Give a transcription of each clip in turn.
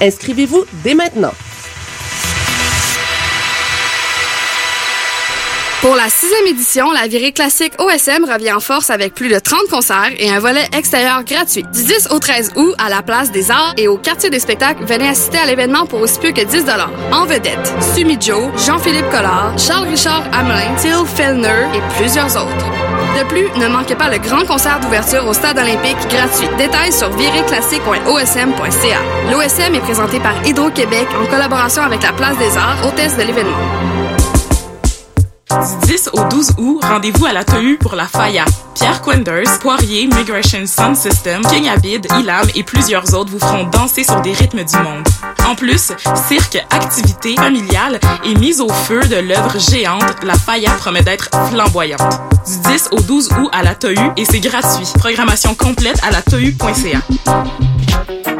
Inscrivez-vous dès maintenant. Pour la sixième édition, la virée classique OSM revient en force avec plus de 30 concerts et un volet extérieur gratuit. Du 10 au 13 août, à la place des arts et au quartier des spectacles, venez assister à l'événement pour aussi peu que 10 En vedette, Sumi Joe, Jean-Philippe Collard, Charles-Richard Hamelin, Till Fellner et plusieurs autres. De plus, ne manquez pas le grand concert d'ouverture au Stade olympique gratuit. Détails sur viréclassique.osm.ca. L'OSM est présenté par Hydro-Québec en collaboration avec la Place des Arts, hôtesse de l'événement. Du 10 au 12 août, rendez-vous à la TEU pour la FAIA. Pierre Quenders, Poirier, Migration Sound System, King Abid, Ilam et plusieurs autres vous feront danser sur des rythmes du monde. En plus, cirque, activités familiales et mise au feu de l'œuvre géante, la FAIA promet d'être flamboyante. Du 10 au 12 août à la TEU et c'est gratuit. Programmation complète à la TEU.ca.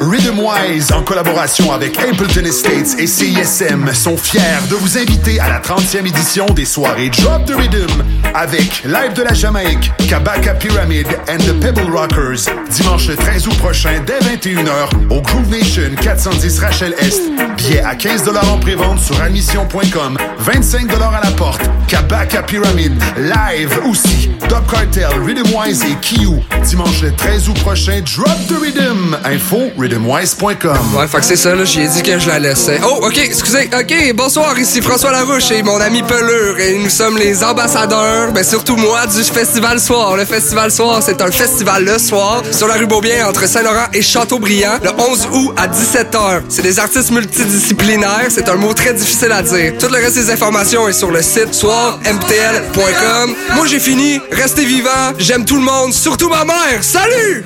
Rhythmwise, en collaboration avec Appleton Estates et CISM, sont fiers de vous inviter à la 30e édition des soirées Drop the Rhythm avec Live de la Jamaïque, Kabaka Pyramid and the Pebble Rockers, dimanche le 13 août prochain dès 21h au Groove Nation 410 Rachel Est. Billets à 15 en prévente sur admission.com, 25 à la porte. Kabaka Pyramid, live aussi. Dub Cartel, Rhythmwise et Kiyu, dimanche le 13 août prochain. Drop the Rhythm. Info rhythmwise.com. Ouais, fait que c'est ça, là. J'ai dit que je la laissais. Oh, OK, excusez. OK, bonsoir, ici François Larouche et mon ami Pelure. Et nous sommes les ambassadeurs, ben surtout moi, du Festival Soir. Le Festival Soir, c'est un festival le soir sur la rue Beaubien entre Saint-Laurent et Châteaubriand, le 11 août à 17h. C'est des artistes multidisciplinaires. C'est un mot très difficile à dire. Tout le reste des informations est sur le site soirmtl.com. Moi, j'ai fini. Restez vivants. J'aime tout le monde, surtout ma mère. Salut!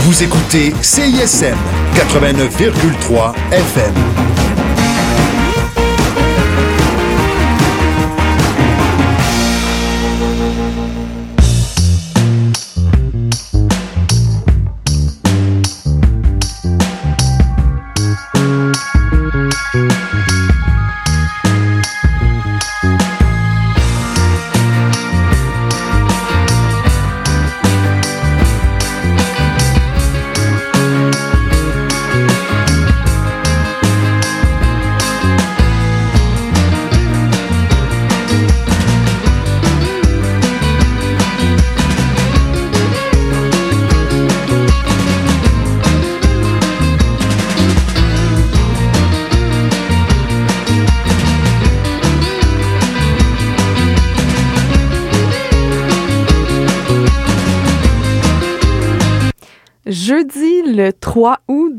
Vous écoutez CISM 89,3 FM.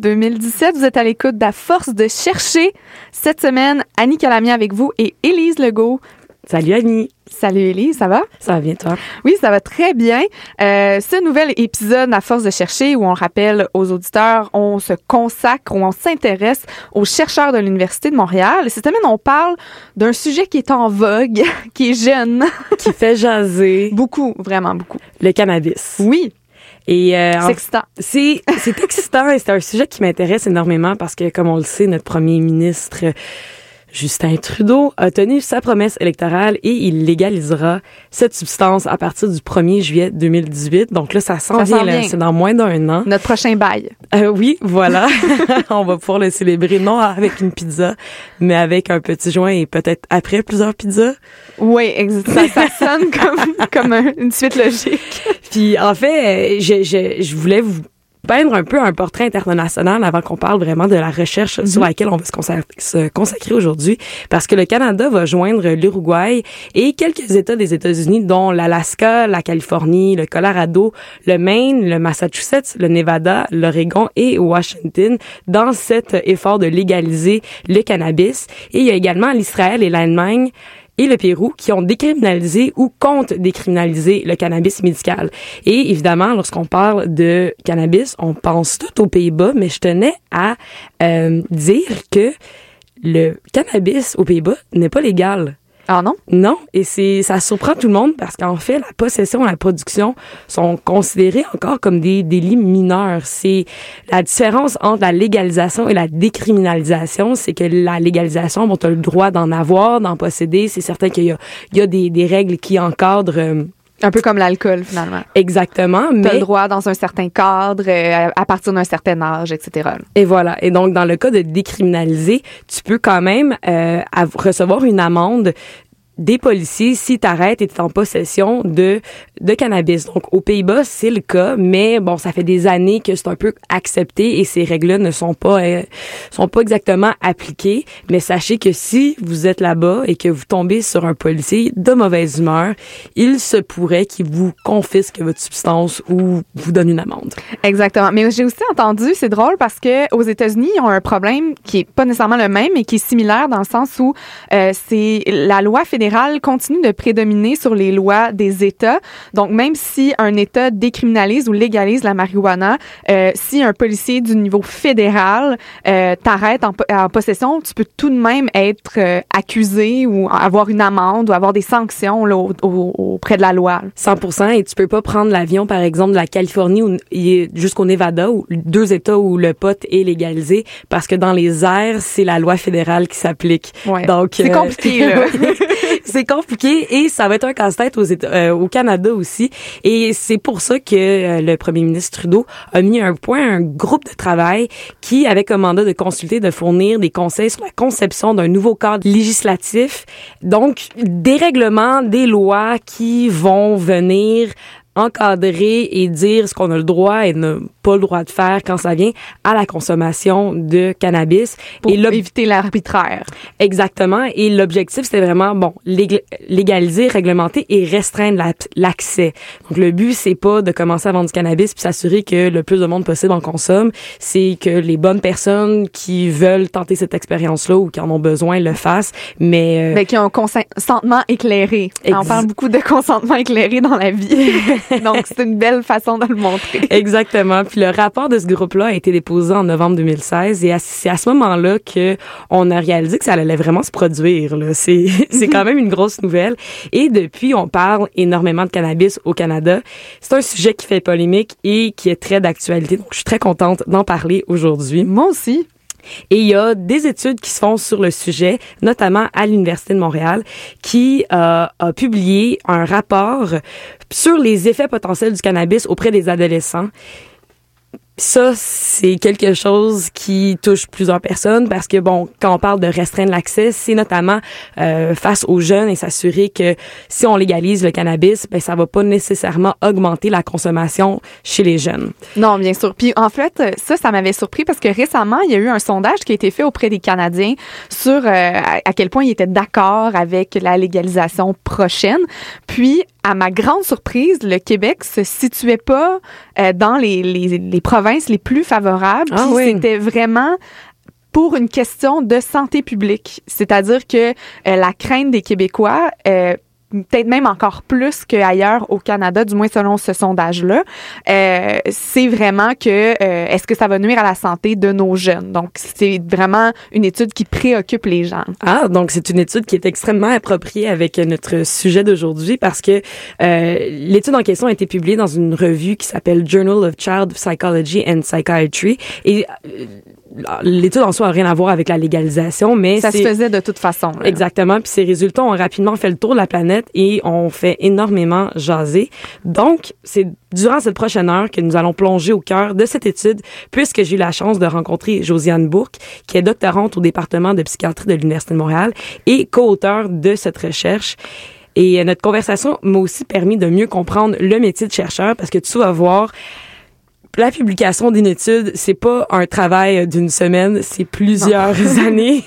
2017. Vous êtes à l'écoute de la force de chercher. Cette semaine, Annie Calamia avec vous et Élise Legault. Salut Annie. Salut Élise, ça va? Ça va bien toi? Oui, ça va très bien. Euh, ce nouvel épisode à force de chercher où on rappelle aux auditeurs, on se consacre ou on s'intéresse aux chercheurs de l'Université de Montréal. Cette semaine, on parle d'un sujet qui est en vogue, qui est jeune. qui fait jaser. Beaucoup, vraiment beaucoup. Le cannabis. Oui. Et euh, c'est excitant. C'est c'est excitant et c'est un sujet qui m'intéresse énormément parce que comme on le sait, notre premier ministre Justin Trudeau a tenu sa promesse électorale et il légalisera cette substance à partir du 1er juillet 2018. Donc là, ça s'en vient, là. C'est dans moins d'un an. Notre prochain bail. Euh, oui, voilà. On va pouvoir le célébrer, non avec une pizza, mais avec un petit joint et peut-être après plusieurs pizzas. Oui, ça, ça sonne comme, comme une suite logique. Puis en fait, je, je, je voulais vous peindre un peu un portrait international avant qu'on parle vraiment de la recherche sur mhm. laquelle on va se consacrer, aujourd'hui, parce que le Canada va joindre l'Uruguay et quelques États des États-Unis, dont l'Alaska, la Californie, le Colorado, le Maine, le Massachusetts, le Nevada, l'Oregon et Washington, dans cet effort de légaliser le cannabis. Et il y a également l'Israël et l'Allemagne et le Pérou qui ont décriminalisé ou comptent décriminaliser le cannabis médical. Et évidemment, lorsqu'on parle de cannabis, on pense tout aux Pays-Bas, mais je tenais à euh, dire que le cannabis aux Pays-Bas n'est pas légal. Ah non? Non, et c'est ça surprend tout le monde parce qu'en fait, la possession et la production sont considérées encore comme des délits mineurs. C'est la différence entre la légalisation et la décriminalisation, c'est que la légalisation, bon, tu as le droit d'en avoir, d'en posséder. C'est certain qu'il y a, il y a des, des règles qui encadrent... Un peu comme l'alcool, finalement. Exactement, mais le droit dans un certain cadre, euh, à partir d'un certain âge, etc. Et voilà. Et donc, dans le cas de décriminaliser, tu peux quand même euh, recevoir une amende des policiers si t'arrêtes et t'es en possession de de cannabis. Donc aux Pays-Bas, c'est le cas, mais bon, ça fait des années que c'est un peu accepté et ces règles-là ne sont pas euh, sont pas exactement appliquées, mais sachez que si vous êtes là-bas et que vous tombez sur un policier de mauvaise humeur, il se pourrait qu'il vous confisque votre substance ou vous donne une amende. Exactement. Mais j'ai aussi entendu, c'est drôle parce que aux États-Unis, ils ont un problème qui est pas nécessairement le même, mais qui est similaire dans le sens où euh, c'est la loi fédérale continue de prédominer sur les lois des États. Donc même si un État décriminalise ou légalise la marijuana, euh, si un policier du niveau fédéral euh, t'arrête en, po- en possession, tu peux tout de même être euh, accusé ou avoir une amende ou avoir des sanctions là, au- au- auprès de la loi. 100 et tu peux pas prendre l'avion par exemple de la Californie jusqu'au Nevada ou deux États où le pot est légalisé parce que dans les airs c'est la loi fédérale qui s'applique. Ouais. Donc C'est euh, compliqué, là. c'est compliqué et ça va être un casse-tête aux États, euh, au Canada aussi. Et c'est pour ça que euh, le premier ministre Trudeau a mis un point un groupe de travail qui avait comme mandat de consulter de fournir des conseils sur la conception d'un nouveau cadre législatif. Donc des règlements des lois qui vont venir encadrer et dire ce qu'on a le droit et ne pas le droit de faire quand ça vient à la consommation de cannabis. pour et éviter l'arbitraire. Exactement. Et l'objectif, c'était vraiment, bon, lég- légaliser, réglementer et restreindre la- l'accès. Donc, le but, c'est pas de commencer à vendre du cannabis puis s'assurer que le plus de monde possible en consomme. C'est que les bonnes personnes qui veulent tenter cette expérience-là ou qui en ont besoin le fassent. Mais, euh, Ben, qui ont un consentement éclairé. On parle beaucoup de consentement éclairé dans la vie. Donc, c'est une belle façon de le montrer. Exactement. Puis le rapport de ce groupe-là a été déposé en novembre 2016 et c'est à ce moment-là que on a réalisé que ça allait vraiment se produire. là. C'est c'est quand même une grosse nouvelle. Et depuis, on parle énormément de cannabis au Canada. C'est un sujet qui fait polémique et qui est très d'actualité. Donc, je suis très contente d'en parler aujourd'hui. Moi aussi. Et il y a des études qui se font sur le sujet, notamment à l'Université de Montréal, qui euh, a publié un rapport sur les effets potentiels du cannabis auprès des adolescents. Ça, c'est quelque chose qui touche plusieurs personnes parce que, bon, quand on parle de restreindre l'accès, c'est notamment euh, face aux jeunes et s'assurer que si on légalise le cannabis, ben, ça va pas nécessairement augmenter la consommation chez les jeunes. Non, bien sûr. Puis en fait, ça, ça m'avait surpris parce que récemment, il y a eu un sondage qui a été fait auprès des Canadiens sur euh, à quel point ils étaient d'accord avec la légalisation prochaine. Puis, à ma grande surprise, le Québec se situait pas euh, dans les, les, les provinces les plus favorables. Ah oui. c'était vraiment pour une question de santé publique. C'est-à-dire que euh, la crainte des Québécois, euh, peut-être même encore plus qu'ailleurs au Canada, du moins selon ce sondage-là, euh, c'est vraiment que euh, est-ce que ça va nuire à la santé de nos jeunes? Donc, c'est vraiment une étude qui préoccupe les gens. Ah, donc c'est une étude qui est extrêmement appropriée avec notre sujet d'aujourd'hui parce que euh, l'étude en question a été publiée dans une revue qui s'appelle Journal of Child Psychology and Psychiatry et euh, l'étude en soi a rien à voir avec la légalisation, mais Ça se faisait de toute façon. là. Exactement. Puis ces résultats ont rapidement fait le tour de la planète et ont fait énormément jaser. Donc, c'est durant cette prochaine heure que nous allons plonger au cœur de cette étude, puisque j'ai eu la chance de rencontrer Josiane Bourque, qui est doctorante au département de psychiatrie de l'Université de Montréal et co-auteur de cette recherche. Et euh, notre conversation m'a aussi permis de mieux comprendre le métier de chercheur, parce que tu vas voir, la publication d'une étude, c'est pas un travail d'une semaine, c'est plusieurs années.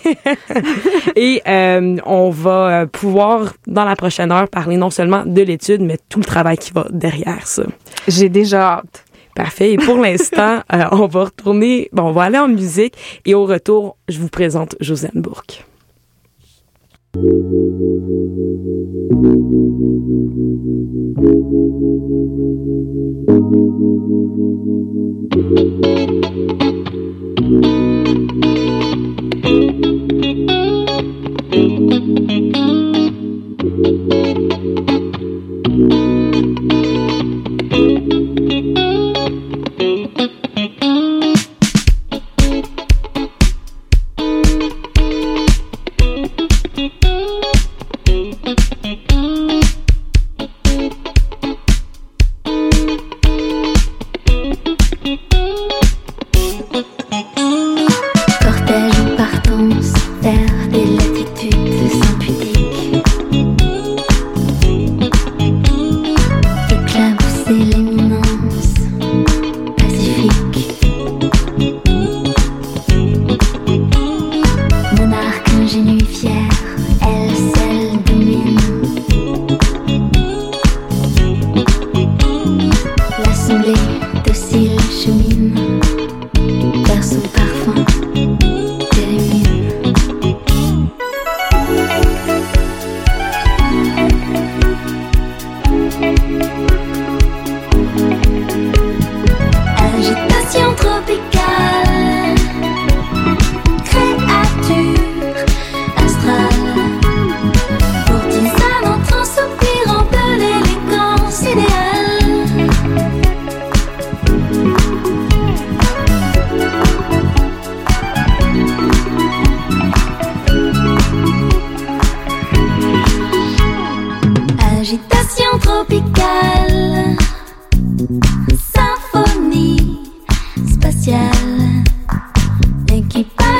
Et euh, on va euh, pouvoir, dans la prochaine heure, parler non seulement de l'étude, mais tout le travail qui va derrière ça. J'ai déjà hâte. Parfait. Et pour l'instant, euh, on va retourner, bon, on va aller en musique et au retour, je vous présente Josiane Bourque.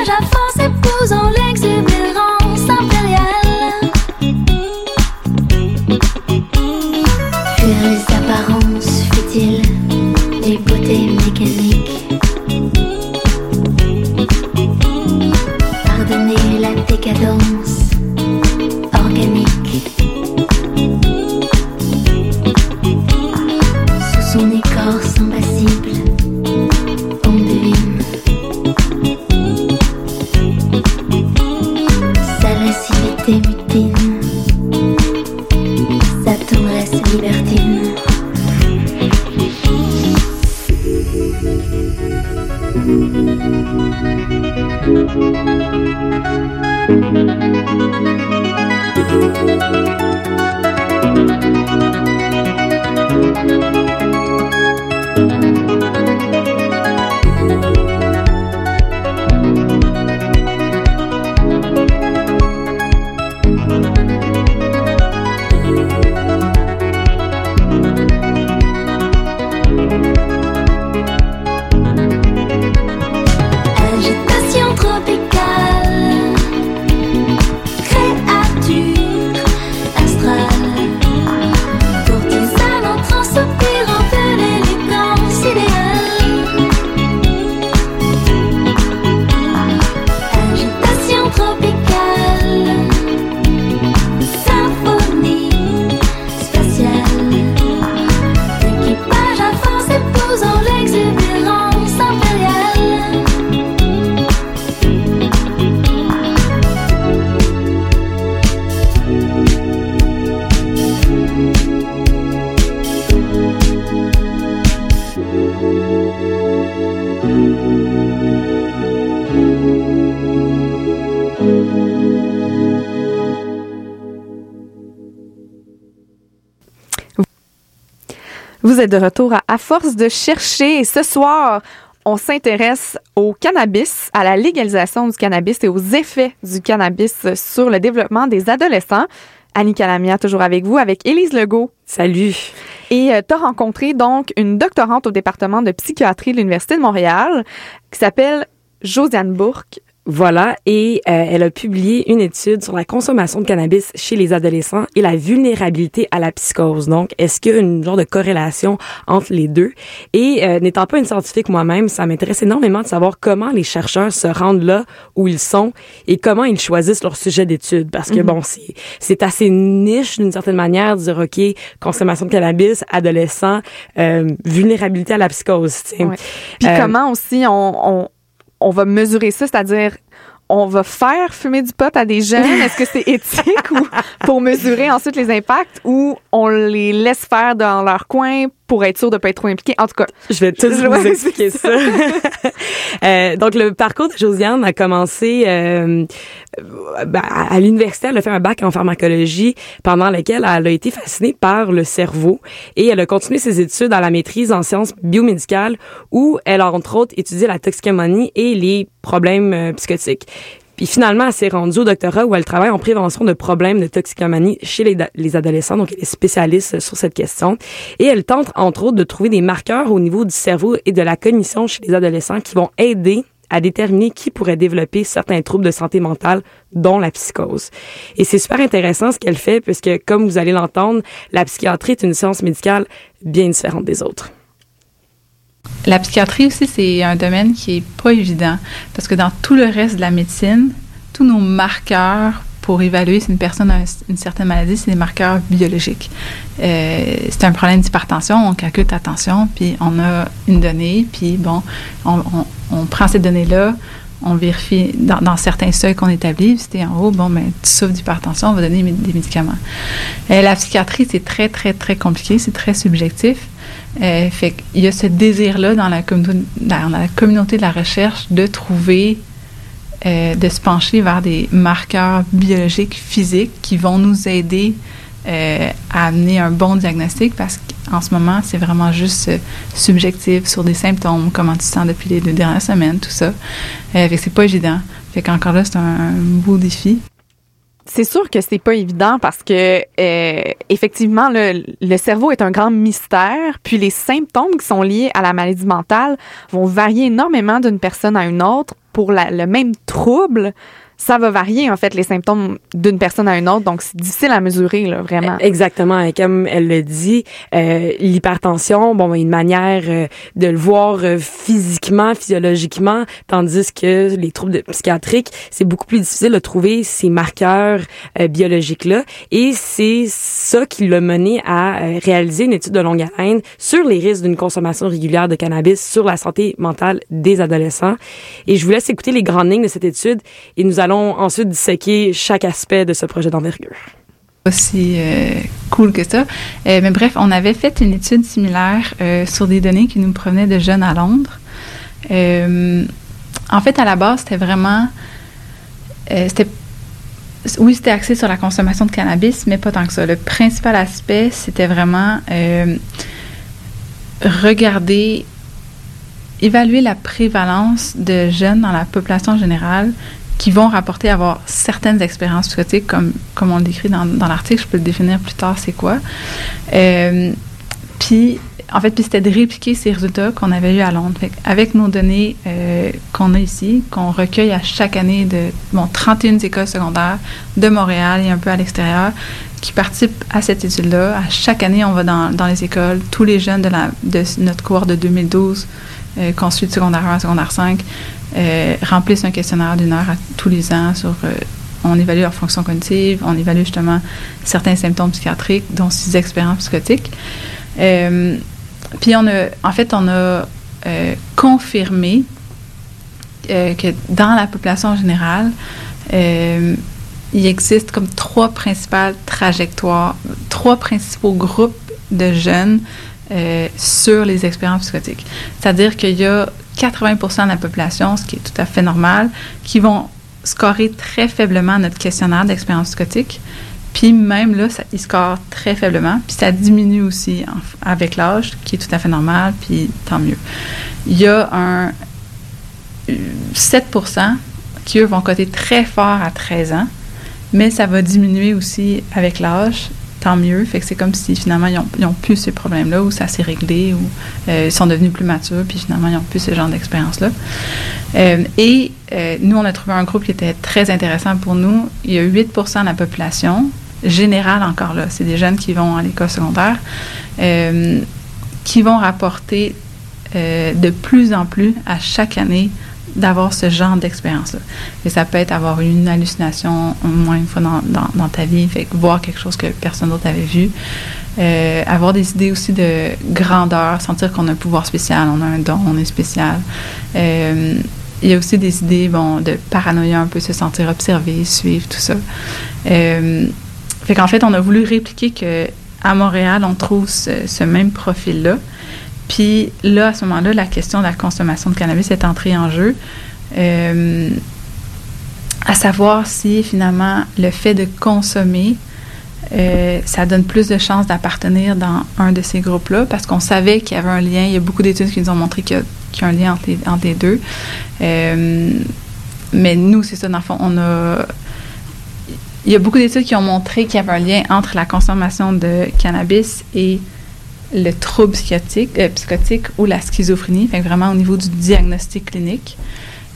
À force épousant l'exubérance Vous êtes de retour à À force de chercher. Ce soir, on s'intéresse au cannabis, à la légalisation du cannabis et aux effets du cannabis sur le développement des adolescents. Annie Calamia, toujours avec vous, avec Élise Legault. Salut. Et tu as rencontré donc une doctorante au département de psychiatrie de l'Université de Montréal qui s'appelle Josiane Bourque. Voilà, et euh, elle a publié une étude sur la consommation de cannabis chez les adolescents et la vulnérabilité à la psychose. Donc, est-ce qu'il y a une genre de corrélation entre les deux? Et euh, n'étant pas une scientifique moi-même, ça m'intéresse énormément de savoir comment les chercheurs se rendent là où ils sont et comment ils choisissent leur sujet d'étude. Parce que, bon, c'est c'est assez niche d'une certaine manière de dire, OK, consommation de cannabis, adolescent, euh, vulnérabilité à la psychose. Ouais. Puis Euh, comment aussi on, on, on va mesurer ça, c'est-à-dire on va faire fumer du pot à des jeunes? Est-ce que c'est éthique ou pour mesurer ensuite les impacts ou on les laisse faire dans leur coin pour être sûr de pas être trop impliqués? En tout cas, Je vais Ouais, vous expliquer ça. Euh, donc, le parcours de Josiane a commencé euh, ben, à à l'université. Elle a fait un bac en pharmacologie pendant lequel elle a été fascinée par le cerveau et elle a continué ses études à la maîtrise en sciences biomédicales où elle a entre autres étudié la toxicomanie et les problèmes euh, psychotiques. Puis finalement, elle s'est rendue au doctorat où elle travaille en prévention de problèmes de toxicomanie chez les, les adolescents. Donc, elle est spécialiste sur cette question. Et elle tente, entre autres, de trouver des marqueurs au niveau du cerveau et de la cognition chez les adolescents qui vont aider à déterminer qui pourrait développer certains troubles de santé mentale, dont la psychose. Et c'est super intéressant ce qu'elle fait, puisque, comme vous allez l'entendre, la psychiatrie est une science médicale bien différente des autres. La psychiatrie aussi, c'est un domaine qui est pas évident parce que dans tout le reste de la médecine, tous nos marqueurs pour évaluer si une personne a une certaine maladie, c'est des marqueurs biologiques. Euh, c'est un problème d'hypertension, on calcule ta tension, puis on a une donnée, puis bon, on, prend cette donnée-là, on vérifie dans, dans certains seuils qu'on établit, si t'es en haut, bon, ben, tu souffres d'hypertension, on va donner des médicaments. Euh, la psychiatrie, c'est très, très, très compliqué, c'est très subjectif. Euh, fait qu'il y a ce désir-là dans la, communauté, de la recherche de trouver, euh, de se pencher vers des marqueurs biologiques, physiques qui vont nous aider euh, à amener un bon diagnostic parce qu'en ce moment, c'est vraiment juste euh, subjectif sur des symptômes, comment tu sens depuis les deux dernières semaines, tout ça. Euh, fait c'est pas évident. Fait qu'encore là, c'est un beau défi. C'est sûr que c'est pas évident parce que euh, effectivement le, le cerveau est un grand mystère, puis les symptômes qui sont liés à la maladie mentale vont varier énormément d'une personne à une autre pour la- le même trouble. Ça va varier en fait les symptômes d'une personne à une autre, donc c'est difficile à mesurer là vraiment. Exactement. Et comme elle le dit, euh, l'hypertension, bon, une manière euh, de le voir euh, physiquement, physiologiquement, tandis que les troubles psychiatriques, c'est beaucoup plus difficile de trouver ces marqueurs biologiques-là. Et c'est ça qui l'a mené à réaliser une étude de longue haleine sur les risques d'une consommation régulière de cannabis sur la santé mentale des adolescents. Et je vous laisse écouter les grandes lignes de cette étude et nous ensuite disséquer chaque aspect de ce projet d'envergure. aussi euh, cool que ça. Euh, mais bref, on avait fait une étude similaire euh, sur des données qui nous provenaient de jeunes à Londres. Euh, en fait, à la base, c'était vraiment... c'était oui, c'était axé sur la consommation de cannabis, mais pas tant que ça. Le principal aspect, c'était vraiment regarder, évaluer la prévalence de jeunes dans la population générale qui vont rapporter avoir certaines expériences psychotiques, comme, comme on le décrit dans, dans l'article. Je peux le définir plus tard, c'est quoi. Euh, puis, en fait, puis c'était de répliquer ces résultats qu'on avait eu à Londres. Avec nos données euh, qu'on a ici, qu'on recueille à chaque année de bon, 31 écoles secondaires de Montréal et un peu à l'extérieur qui participent à cette étude-là. À chaque année, on va dans, dans les écoles. Tous les jeunes de, la, de notre cohorte de 2012 euh, qu'on suit de secondaire 1 à secondaire 5 euh, remplissent un questionnaire d'une heure à, tous les ans. Euh, on évalue leur fonction cognitive, on évalue justement certains symptômes psychiatriques, dont six expériences psychotiques. Euh, puis on a, en fait, on a confirmé que dans la population générale, euh, il existe comme trois principales trajectoires, trois principaux groupes de jeunes sur les expériences psychotiques. C'est-à-dire qu'il y a 80% de la population, ce qui est tout à fait normal, qui vont scorer très faiblement notre questionnaire d'expérience psychotique. Puis même là, ça, ils scorent très faiblement. Puis ça diminue aussi avec l'âge, qui est tout à fait normal, puis tant mieux. Il y a un 7% qui, eux, vont coter très fort à 13 ans, mais ça va diminuer aussi avec l'âge, tant mieux. Fait que c'est comme si finalement, ils n'ont ils ont plus ces problèmes-là, ou ça s'est réglé, ou euh, ils sont devenus plus matures, puis finalement, ils n'ont plus ce genre d'expérience-là. Euh, et euh, nous, on a trouvé un groupe qui était très intéressant pour nous. Il y a 8% de la population, générale encore là, c'est des jeunes qui vont à l'école secondaire, qui vont rapporter de plus en plus à chaque année d'avoir ce genre d'expérience-là. Et ça peut être avoir une hallucination au moins une fois dans, ta vie, voir quelque chose que personne d'autre avait vu. Euh, avoir des idées aussi de grandeur, sentir qu'on a un pouvoir spécial, on a un don, on est spécial. Euh, il y a aussi des idées bon, de paranoïa, un peu se sentir observé, suivre, tout ça. Euh, fait qu'en fait, on a voulu répliquer que à Montréal, on trouve ce même profil-là. Puis là, à ce moment-là, la question de la consommation de cannabis est entrée en jeu. Euh, à savoir si finalement le fait de consommer, euh, ça donne plus de chances d'appartenir dans un de ces groupes-là, parce qu'on savait qu'il y avait un lien. Il y a beaucoup d'études qui nous ont montré qu'il y, a un lien entre les, entre les deux. Euh, mais nous, c'est ça, dans le fond, on a. Il y a beaucoup d'études qui ont montré qu'il y avait un lien entre la consommation de cannabis et le trouble psychotique, euh, psychotique ou la schizophrénie, fait vraiment au niveau du diagnostic clinique.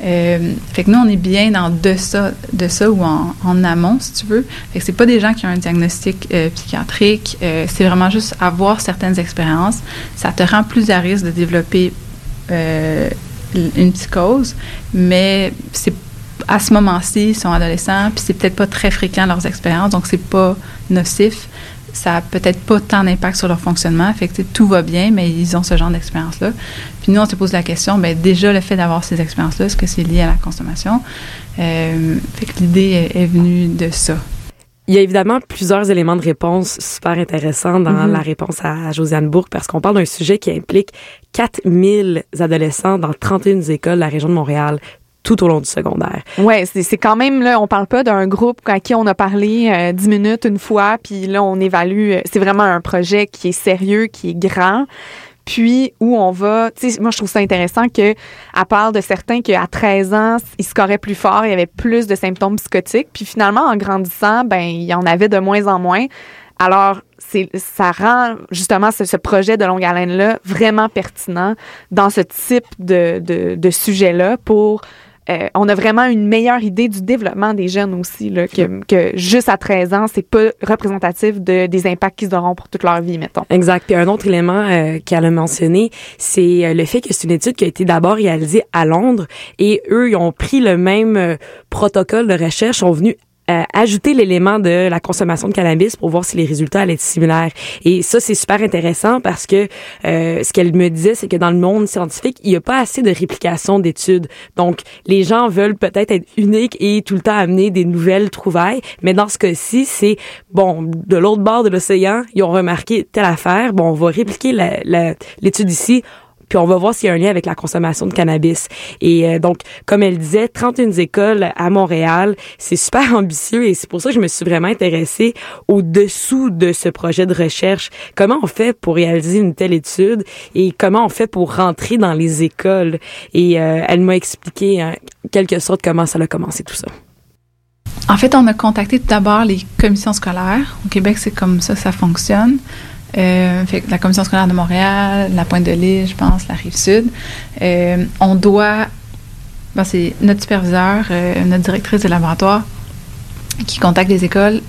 Euh, nous, on est bien dans de ça, de ça ou en, en amont, si tu veux. Fait que c'est pas des gens qui ont un diagnostic euh, psychiatrique, euh, c'est vraiment juste avoir certaines expériences. Ça te rend plus à risque de développer une psychose, mais c'est à ce moment-ci, ils sont adolescents, puis c'est peut-être pas très fréquent leurs expériences, donc c'est pas nocif. Ça a peut-être pas tant d'impact sur leur fonctionnement. Fait que tout va bien, mais ils ont ce genre d'expérience-là. Puis nous, on se pose la question, ben déjà, le fait d'avoir ces expériences-là, est-ce que c'est lié à la consommation? Euh, fait que l'idée est, est venue de ça. Il y a évidemment plusieurs éléments de réponse super intéressants dans Mhm. la réponse à Josiane Bourg parce qu'on parle d'un sujet qui implique 4000 adolescents dans 31 écoles de la région de Montréal tout au long du secondaire. Ouais, c'est quand même là, on parle pas d'un groupe à qui on a parlé euh, dix minutes une fois, puis là on évalue. euh, C'est vraiment un projet qui est sérieux, qui est grand. Puis où on va, tu sais, moi je trouve ça intéressant que à part de certains qu'à 13 ans, ils scoraient plus fort, il y avait plus de symptômes psychotiques, puis finalement en grandissant, ben il y en avait de moins en moins. Alors, c'est, ça rend justement ce, ce projet de longue haleine-là vraiment pertinent dans ce type de, de, de sujet-là pour euh, on a vraiment une meilleure idée du développement des jeunes aussi, là, que, que juste à 13 ans, c'est pas représentatif de, des impacts qu'ils auront pour toute leur vie, mettons. Exact. Puis un autre élément euh, qu'elle a mentionné, c'est euh, le fait que c'est une étude qui a été d'abord réalisée à Londres et eux, ils ont pris le même euh, protocole de recherche, sont venus euh, ajouter l'élément de la consommation de cannabis pour voir si les résultats allaient être similaires. Et ça, c'est super intéressant parce que euh, ce qu'elle me disait, c'est que dans le monde scientifique, il n'y a pas assez de réplication d'études. Donc, les gens veulent peut-être être uniques et tout le temps amener des nouvelles trouvailles. Mais dans ce cas-ci, c'est, bon, de l'autre bord de l'océan, ils ont remarqué telle affaire. Bon, on va répliquer l'étude ici puis on va voir s'il y a un lien avec la consommation de cannabis. Et euh, donc, comme elle disait, 31 écoles à Montréal, c'est super ambitieux et c'est pour ça que je me suis vraiment intéressée au-dessous de ce projet de recherche. Comment on fait pour réaliser une telle étude et comment on fait pour rentrer dans les écoles? Et euh, elle m'a expliqué en quelque sorte comment ça a commencé tout ça. En fait, on a contacté tout d'abord les commissions scolaires. Au Québec, c'est comme ça que ça fonctionne. Euh, la commission scolaire de Montréal, la Pointe de l'Île, je pense, la Rive-Sud. Euh, on doit... ben, c'est notre superviseur, euh, notre directrice de laboratoire qui contacte les écoles,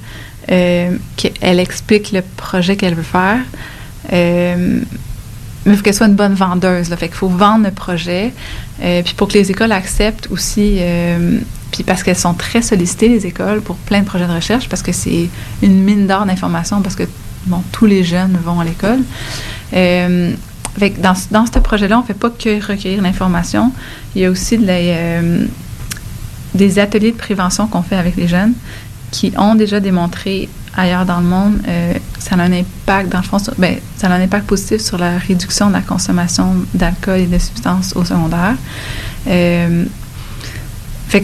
euh, qui- elle explique le projet qu'elle veut faire. Mais il faut qu'elle soit une bonne vendeuse. Là. Fait qu'il faut vendre le projet. Puis pour que les écoles acceptent aussi, puis parce qu'elles sont très sollicitées, les écoles, pour plein de projets de recherche, parce que c'est une mine d'or d'informations, parce que bon, tous les jeunes vont à l'école. Euh, dans, dans ce projet-là, on ne fait pas que recueillir l'information. Il y a aussi euh, des ateliers de prévention qu'on fait avec les jeunes qui ont déjà démontré ailleurs dans le monde euh, ça a un impact, dans le fond, ben, ça a un impact positif sur la réduction de la consommation d'alcool et de substances au secondaire. Euh,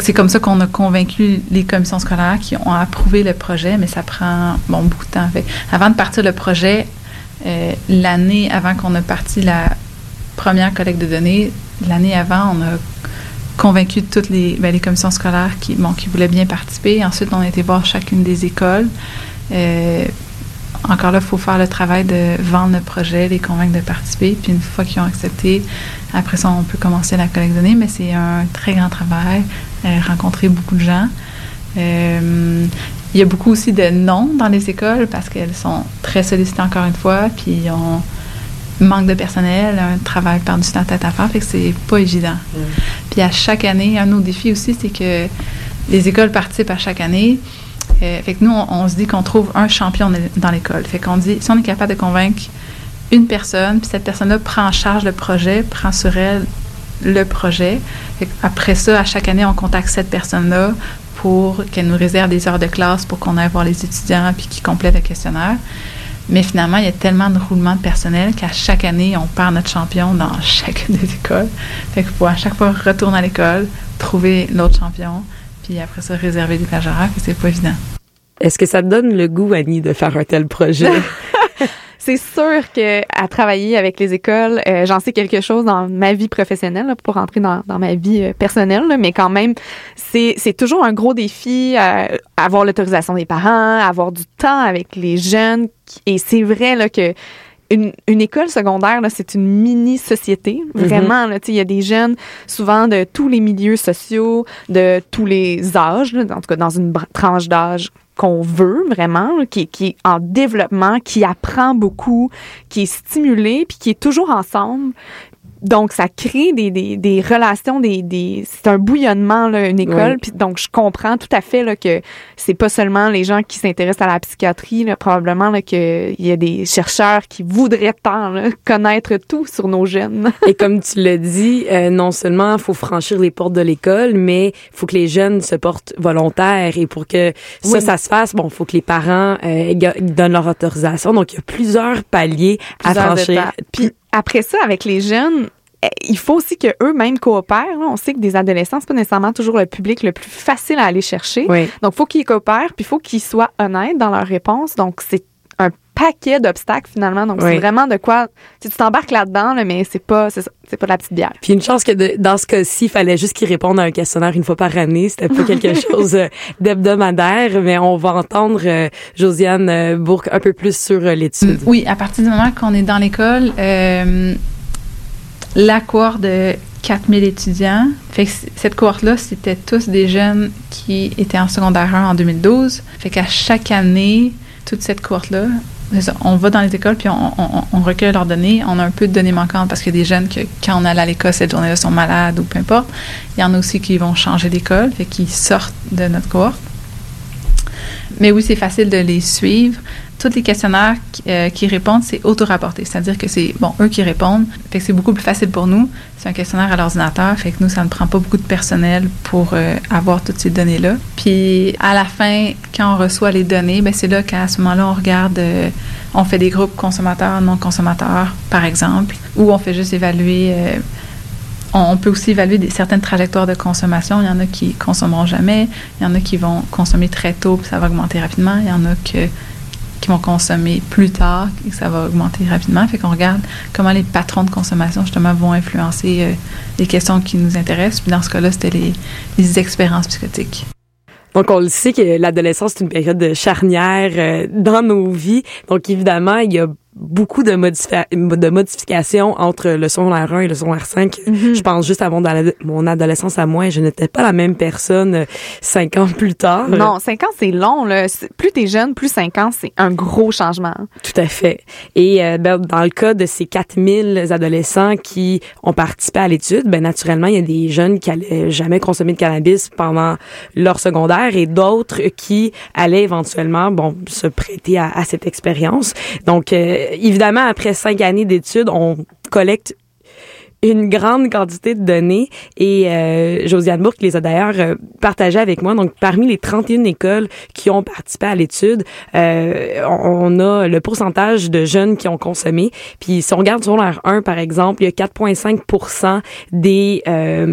c'est comme ça qu'on a convaincu les commissions scolaires qui ont approuvé le projet, mais ça prend beaucoup de temps. Avant de partir le projet, euh, l'année avant qu'on a parti la première collecte de données, l'année avant, on a convaincu toutes les, ben, commissions scolaires qui voulaient bien participer. Ensuite, on a été voir chacune des écoles. Euh, encore là, il faut faire le travail de vendre le projet, les convaincre de participer. Puis une fois qu'ils ont accepté, après ça, on peut commencer la collecte de données. Mais c'est un très grand travail, euh, rencontrer beaucoup de gens. Euh, il y a beaucoup aussi de non dans les écoles parce qu'elles sont très sollicitées encore une fois, puis on manque de personnel, un travail par-dessus la tête à faire, fait que c'est pas évident. Puis à chaque année, un de nos défis aussi, c'est que les écoles participent à chaque année. Euh, fait que nous, on, se dit qu'on trouve un champion dans- l'école. Fait qu'on dit, si on est capable de convaincre une personne, puis cette personne-là prend en charge le projet, prend sur elle le projet. Après ça, à chaque année, on contacte cette personne-là pour qu'elle nous réserve des heures de classe pour qu'on aille voir les étudiants puis qu'ils complètent le questionnaire. Mais finalement, il y a tellement de roulement de personnel qu'à chaque année, on perd notre champion dans chacune des écoles. Fait qu'il faut à chaque fois retourner à l'école, trouver l'autre champion, puis après ça, réserver des plages horaires, puis c'est pas évident. Est-ce que ça te donne le goût, Annie, de faire un tel projet? C'est sûr que à travailler avec les écoles, euh, j'en sais quelque chose dans ma vie professionnelle, là, pour rentrer dans, dans ma vie euh, personnelle, là, mais quand même, c'est c'est toujours un gros défi, euh, avoir l'autorisation des parents, avoir du temps avec les jeunes. Et c'est vrai là, que une, une école secondaire, c'est une mini-société. Vraiment, là, tu sais, il y a des jeunes, souvent de tous les milieux sociaux, de tous les âges, là, en tout cas dans une tranche d'âge qu'on veut vraiment, là, qui, qui est en développement, qui apprend beaucoup, qui est stimulé, puis qui est toujours ensemble. Donc, ça crée des, des, des relations, des, des c'est un bouillonnement, là, une école. Puis donc, je comprends tout à fait là, que c'est pas seulement les gens qui s'intéressent à la psychiatrie, là, probablement là, qu'il y a des chercheurs qui voudraient tant là, connaître tout sur nos jeunes. Et comme tu l'as dit, euh, non seulement il faut franchir les portes de l'école, mais il faut que les jeunes se portent volontaires. Et pour que ça, Oui. ça se fasse, bon, il faut que les parents euh, donnent leur autorisation. Donc, il y a plusieurs paliers à franchir. Puis après ça, avec les jeunes, eh, il faut aussi que eux-mêmes coopèrent. On sait que des adolescents, c'est pas nécessairement toujours le public le plus facile à aller chercher. Oui. Donc, faut qu'ils coopèrent, puis faut qu'ils soient honnêtes dans leurs réponses. Donc, c'est paquet d'obstacles finalement. Donc, Oui. c'est vraiment de quoi tu t'embarques là-dedans, là, mais c'est pas c'est pas de la petite bière. Puis une chance que de- dans ce cas-ci, il fallait juste qu'ils répondent à un questionnaire une fois par année. C'était pas quelque chose euh, d'hebdomadaire, mais on va entendre euh, Josiane euh, Bourque un peu plus sur euh, l'étude. Oui, à partir du moment qu'on est dans l'école, euh, la cohorte de 4000 étudiants, fait que cette cohorte-là, c'était tous des jeunes qui étaient en secondaire 1 en 2012. Fait qu'à chaque année, toute cette cohorte-là, on va dans les écoles puis on, recueille leurs données. On a un peu de données manquantes parce qu'il y a des jeunes que, quand on allait à l'école, cette journée-là, sont malades ou peu importe. Il y en a aussi qui vont changer d'école, fait qu'ils sortent de notre cohorte. Mais oui, c'est facile de les suivre. Tous les questionnaires qui, euh, qui répondent, c'est auto-rapporté. C'est-à-dire que c'est, bon, eux qui répondent. Fait que c'est beaucoup plus facile pour nous. C'est un questionnaire à l'ordinateur. Fait que nous, ça ne prend pas beaucoup de personnel pour euh, avoir toutes ces données-là. Puis, à la fin, quand on reçoit les données, ben c'est là qu'à ce moment-là, on regarde, euh, on fait des groupes consommateurs, non consommateurs, par exemple, ou on fait juste évaluer on peut aussi évaluer des, certaines trajectoires de consommation. Il y en a qui consommeront jamais. Il y en a qui vont consommer très tôt, puis ça va augmenter rapidement. Il y en a que, qui vont consommer plus tard, et que ça va augmenter rapidement. Fait qu'on regarde comment les patrons de consommation, justement, vont influencer euh, les questions qui nous intéressent. Puis dans ce cas-là, c'était les, les expériences psychotiques. Donc, on le sait que l'adolescence, c'est une période de charnière euh, dans nos vies. Donc, évidemment, il y a beaucoup de, modifi- de modifications entre le secondaire 1 et le secondaire 5. Je pense juste à mon, ado- mon adolescence à moi, je n'étais pas la même personne euh, cinq ans plus tard. Non, 5 ans, c'est long. Là. Plus t'es jeune, plus 5 ans, c'est un gros changement. Tout à fait. Et euh, ben, dans le cas de ces 4000 adolescents qui ont participé à l'étude, ben naturellement, il y a des jeunes qui allaient jamais consommer de cannabis pendant leur secondaire et d'autres qui allaient éventuellement, bon, se prêter à, à cette expérience. Donc, euh, évidemment, après cinq années d'études, on collecte une grande quantité de données et euh, Josiane Bourque les a d'ailleurs euh, partagées avec moi. Donc, parmi les 31 écoles qui ont participé à l'étude, euh, on a le pourcentage de jeunes qui ont consommé. Puis, si on regarde sur l'air 1, par exemple, il y a 4,5% des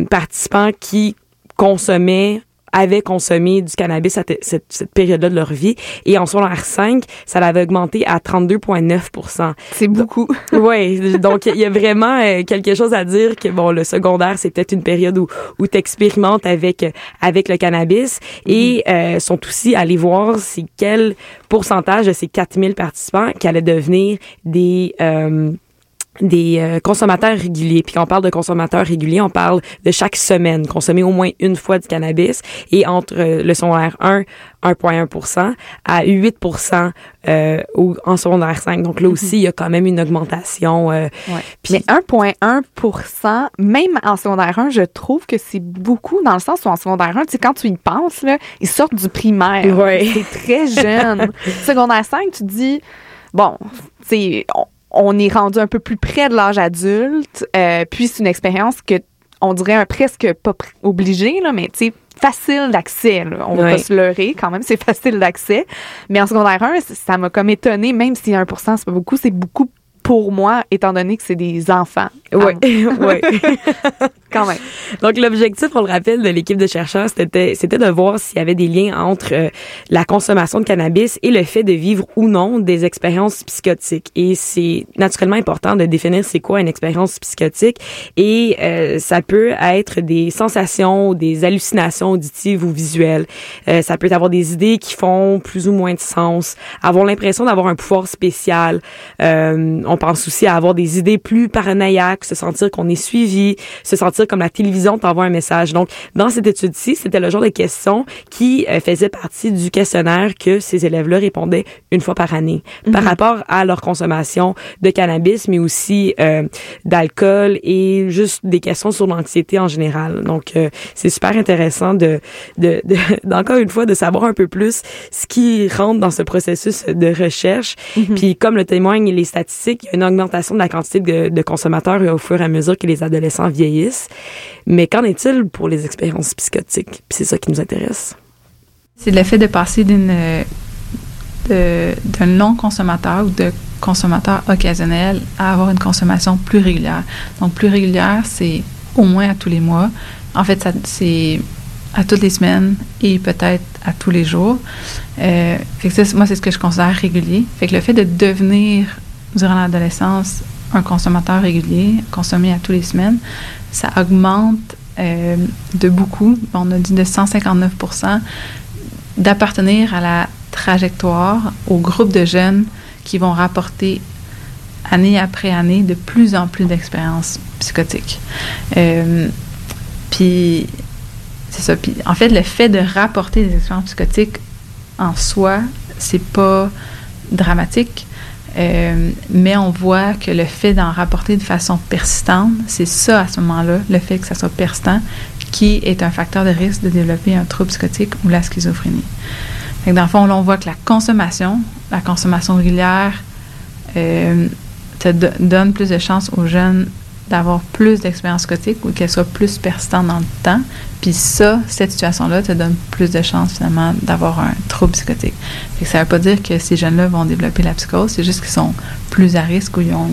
participants qui consommaient avaient consommé du cannabis à te- cette, cette période-là de leur vie. Et en secondaire 5, ça l'avait augmenté à 32,9 C'est beaucoup. oui, donc il y a vraiment euh, quelque chose à dire que bon le secondaire c'est peut-être une période où où tu expérimentes avec avec le cannabis et euh, sont aussi allés voir c'est quel pourcentage de ces 4000 participants qui allaient devenir des euh, des euh, consommateurs réguliers. Puis quand on parle de consommateurs réguliers, on parle de chaque semaine, consommer au moins une fois du cannabis. Et entre euh, le secondaire 1, 1,1 à 8 euh, au, en secondaire 5. Donc là aussi, il y a quand même une augmentation. euh, Ouais. Puis- Mais 1,1 même en secondaire 1, je trouve que c'est beaucoup dans le sens où en secondaire 1, tu sais, quand tu y penses, là, ils sortent du primaire. Ouais. C'est très jeune. secondaire 5, tu dis, bon, sais, on, est rendu un peu plus près de l'âge adulte, euh, puis c'est une expérience que on dirait un presque pas obligé, là, mais tu sais, facile d'accès. On va pas se leurrer, quand même, c'est facile d'accès. Mais en secondaire 1, c- ça m'a comme étonné, même si 1 c'est pas beaucoup, c'est beaucoup pour moi, étant donné que c'est des enfants. Ouais, Ah, ouais. quand même. Donc l'objectif, on le rappelle, de l'équipe de chercheurs, c'était c'était de voir s'il y avait des liens entre euh, la consommation de cannabis et le fait de vivre ou non des expériences psychotiques. Et c'est naturellement important de définir c'est quoi une expérience psychotique. Et euh, ça peut être des sensations, des hallucinations auditives ou visuelles. Euh, ça peut avoir des idées qui font plus ou moins de sens, avoir l'impression d'avoir un pouvoir spécial. Euh, on pense aussi à avoir des idées plus paranoïaques se sentir qu'on est suivi, se sentir comme la télévision t'envoie un message. Donc, dans cette étude-ci, c'était le genre de questions qui euh, faisait partie du questionnaire que ces élèves-là répondaient une fois par année par Mhm. rapport à leur consommation de cannabis, mais aussi euh, d'alcool et juste des questions sur l'anxiété en général. Donc, euh, c'est super intéressant de, de, de, d'encore une fois, de savoir un peu plus ce qui rentre dans ce processus de recherche. Puis, comme le témoignent les statistiques, une augmentation de la quantité de, consommateurs au fur et à mesure que les adolescents vieillissent. Mais qu'en est-il pour les expériences psychotiques? Puis c'est ça qui nous intéresse. C'est le fait de passer d'une de- d'un long consommateur ou de consommateur occasionnel à avoir une consommation plus régulière. Donc, plus régulière, c'est au moins à tous les mois. En fait, c'est à toutes les semaines et peut-être à tous les jours. Euh, moi, c'est ce que je considère régulier. Fait que le fait de devenir, durant l'adolescence, un consommateur régulier, consommer à tous les semaines, ça augmente euh, de beaucoup. On a dit de 159% d'appartenir à la trajectoire, au groupe de jeunes qui vont rapporter année après année de plus en plus d'expériences psychotiques. Euh, puis, c'est ça. Puis, en fait, le fait de rapporter des expériences psychotiques en soi, c'est pas dramatique. Euh, mais on voit que le fait d'en rapporter de façon persistante, c'est ça à ce moment-là, le fait que ça soit persistant, qui est un facteur de risque de développer un trouble psychotique ou la schizophrénie. Dans le fond, on voit que la consommation, la consommation régulière, euh, te do- donne plus de chances aux jeunes d'avoir plus d'expériences psychotiques ou qu'elles soient plus persistantes dans le temps. Puis ça, cette situation-là te donne plus de chances finalement d'avoir un trouble psychotique. Que ça ne veut pas dire que ces jeunes-là vont développer la psychose, c'est juste qu'ils sont plus à risque ou ils ont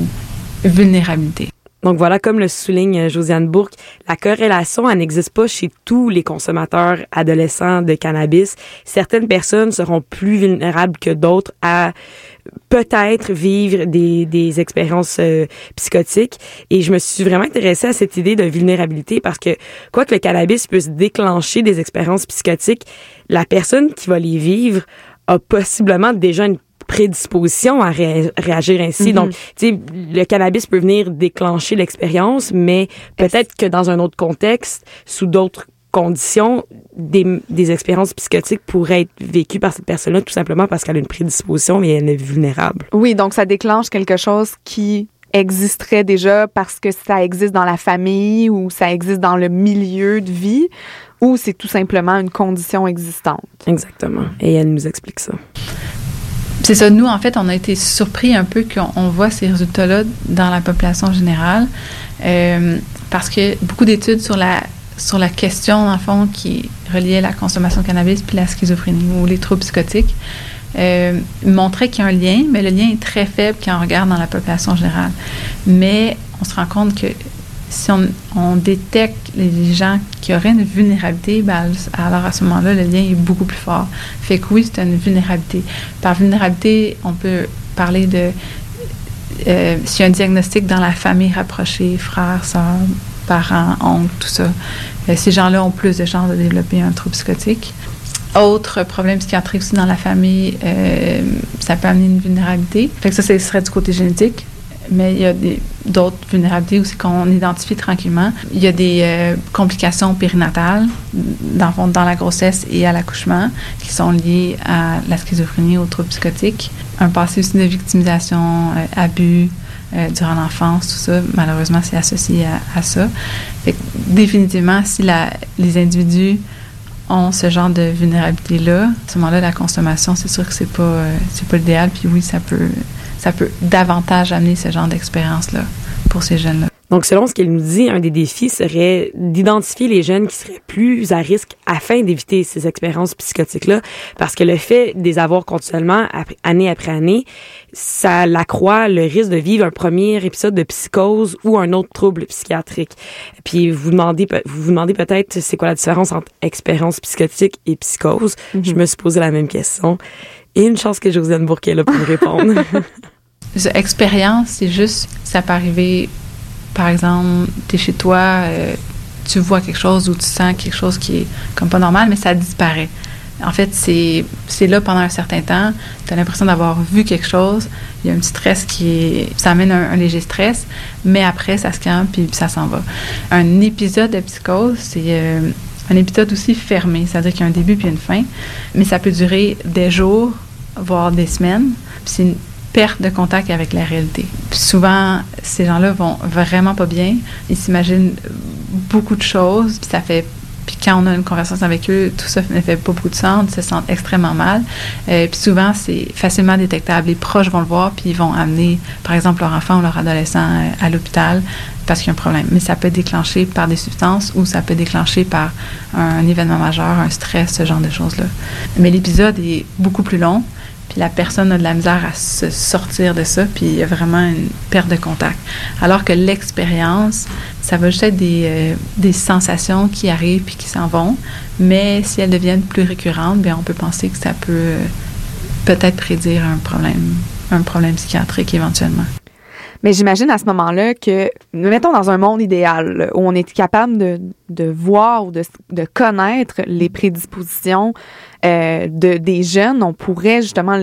une vulnérabilité. Donc voilà, comme le souligne euh, Josiane Bourque, la corrélation, elle n'existe pas chez tous les consommateurs adolescents de cannabis. Certaines personnes seront plus vulnérables que d'autres à peut-être vivre des, des expériences euh, psychotiques. Et je me suis vraiment intéressée à cette idée de vulnérabilité parce que, quoi que le cannabis puisse déclencher des expériences psychotiques, la personne qui va les vivre a possiblement déjà une prédisposition à ré- réagir ainsi. Mhm. Donc, tu sais, le cannabis peut venir déclencher l'expérience, mais peut-être que dans un autre contexte, sous d'autres conditions, des, des expériences psychotiques pourraient être vécues par cette personne-là tout simplement parce qu'elle a une prédisposition mais elle est vulnérable. Oui, donc ça déclenche quelque chose qui existerait déjà parce que ça existe dans la famille ou ça existe dans le milieu de vie ou c'est tout simplement une condition existante. Exactement. Et elle nous explique ça. C'est ça, nous, en fait, on a été surpris un peu qu'on on voit ces résultats-là dans la population générale euh, parce que beaucoup d'études sur la, sur la question, le fond, qui reliait la consommation de cannabis puis la schizophrénie ou les troubles psychotiques euh, montraient qu'il y a un lien, mais le lien est très faible quand on regarde dans la population générale. Mais on se rend compte que si on, détecte les gens qui auraient une vulnérabilité, ben, alors à ce moment-là, le lien est beaucoup plus fort. Fait que oui, c'est une vulnérabilité. Par vulnérabilité, on peut parler de euh, s'il un diagnostic dans la famille rapprochée, frères, sœurs, parents, oncles, tout ça, euh, ces gens-là ont plus de chances de développer un trouble psychotique. Autre problème psychiatrique aussi dans la famille, euh, ça peut amener une vulnérabilité. Fait que ça, ce serait du côté génétique. Mais il y a d'autres vulnérabilités aussi qu'on identifie tranquillement. Il y a des euh, complications périnatales dans, dans la grossesse et à l'accouchement qui sont liées à la schizophrénie, aux troubles psychotiques. Un passé aussi de victimisation, euh, abus euh, durant l'enfance, tout ça, malheureusement, c'est associé à, ça. Fait définitivement, si les individus ont ce genre de vulnérabilité-là, à ce moment-là, la consommation, c'est sûr que c'est pas, c'est pas l'idéal. Puis oui, ça peut, ça peut davantage amener ce genre d'expérience-là pour ces jeunes-là. Donc, selon ce qu'elle nous dit, un des défis serait d'identifier les jeunes qui seraient plus à risque afin d'éviter ces expériences psychotiques-là, parce que le fait de les avoir continuellement, année après année, ça l'accroît le risque de vivre un premier épisode de psychose ou un autre trouble psychiatrique. Puis vous demandez, vous vous demandez peut-être c'est quoi la différence entre expérience psychotique et psychose. Je me suis posé la même question. Et une chance que Josiane Bourque est là pour me répondre. Expérience, c'est juste, ça peut arriver, par exemple, tu es chez toi, euh, tu vois quelque chose ou tu sens quelque chose qui est comme pas normal, mais ça disparaît. En fait, c'est c'est là pendant un certain temps. Tu as l'impression d'avoir vu quelque chose. Il y a un petit stress qui est. Ça amène un, léger stress, mais après, ça se calme puis ça s'en va. Un épisode de psychose, c'est. euh, un épisode aussi fermé, c'est-à-dire qu'il y a un début puis une fin, mais ça peut durer des jours, voire des semaines. Perte de contact avec la réalité. Puis souvent, ces gens-là vont vraiment pas bien. Ils s'imaginent beaucoup de choses, puis ça fait puis quand on a une conversation avec eux, tout ça ne fait pas beaucoup de sens, ils se sentent extrêmement mal. Euh, puis souvent, c'est facilement détectable. Les proches vont le voir, puis ils vont amener, par exemple, leur enfant ou leur adolescent euh, à l'hôpital parce qu'il y a un problème. Mais ça peut être déclenché par des substances ou ça peut être déclenché par un événement majeur, un stress, ce genre de choses-là. Mais l'épisode est beaucoup plus long, puis la personne a de la misère à se sortir de ça, puis il y a vraiment une perte de contact. Alors que l'expérience, ça va juste être des, euh, sensations qui arrivent puis qui s'en vont, mais si elles deviennent plus récurrentes, bien on peut penser que ça peut euh, peut-être prédire un problème, un problème psychiatrique éventuellement. Mais j'imagine à ce moment-là que, mettons dans un monde idéal, où on est capable de, de voir ou de, de connaître les prédispositions euh, de, des jeunes, on pourrait justement,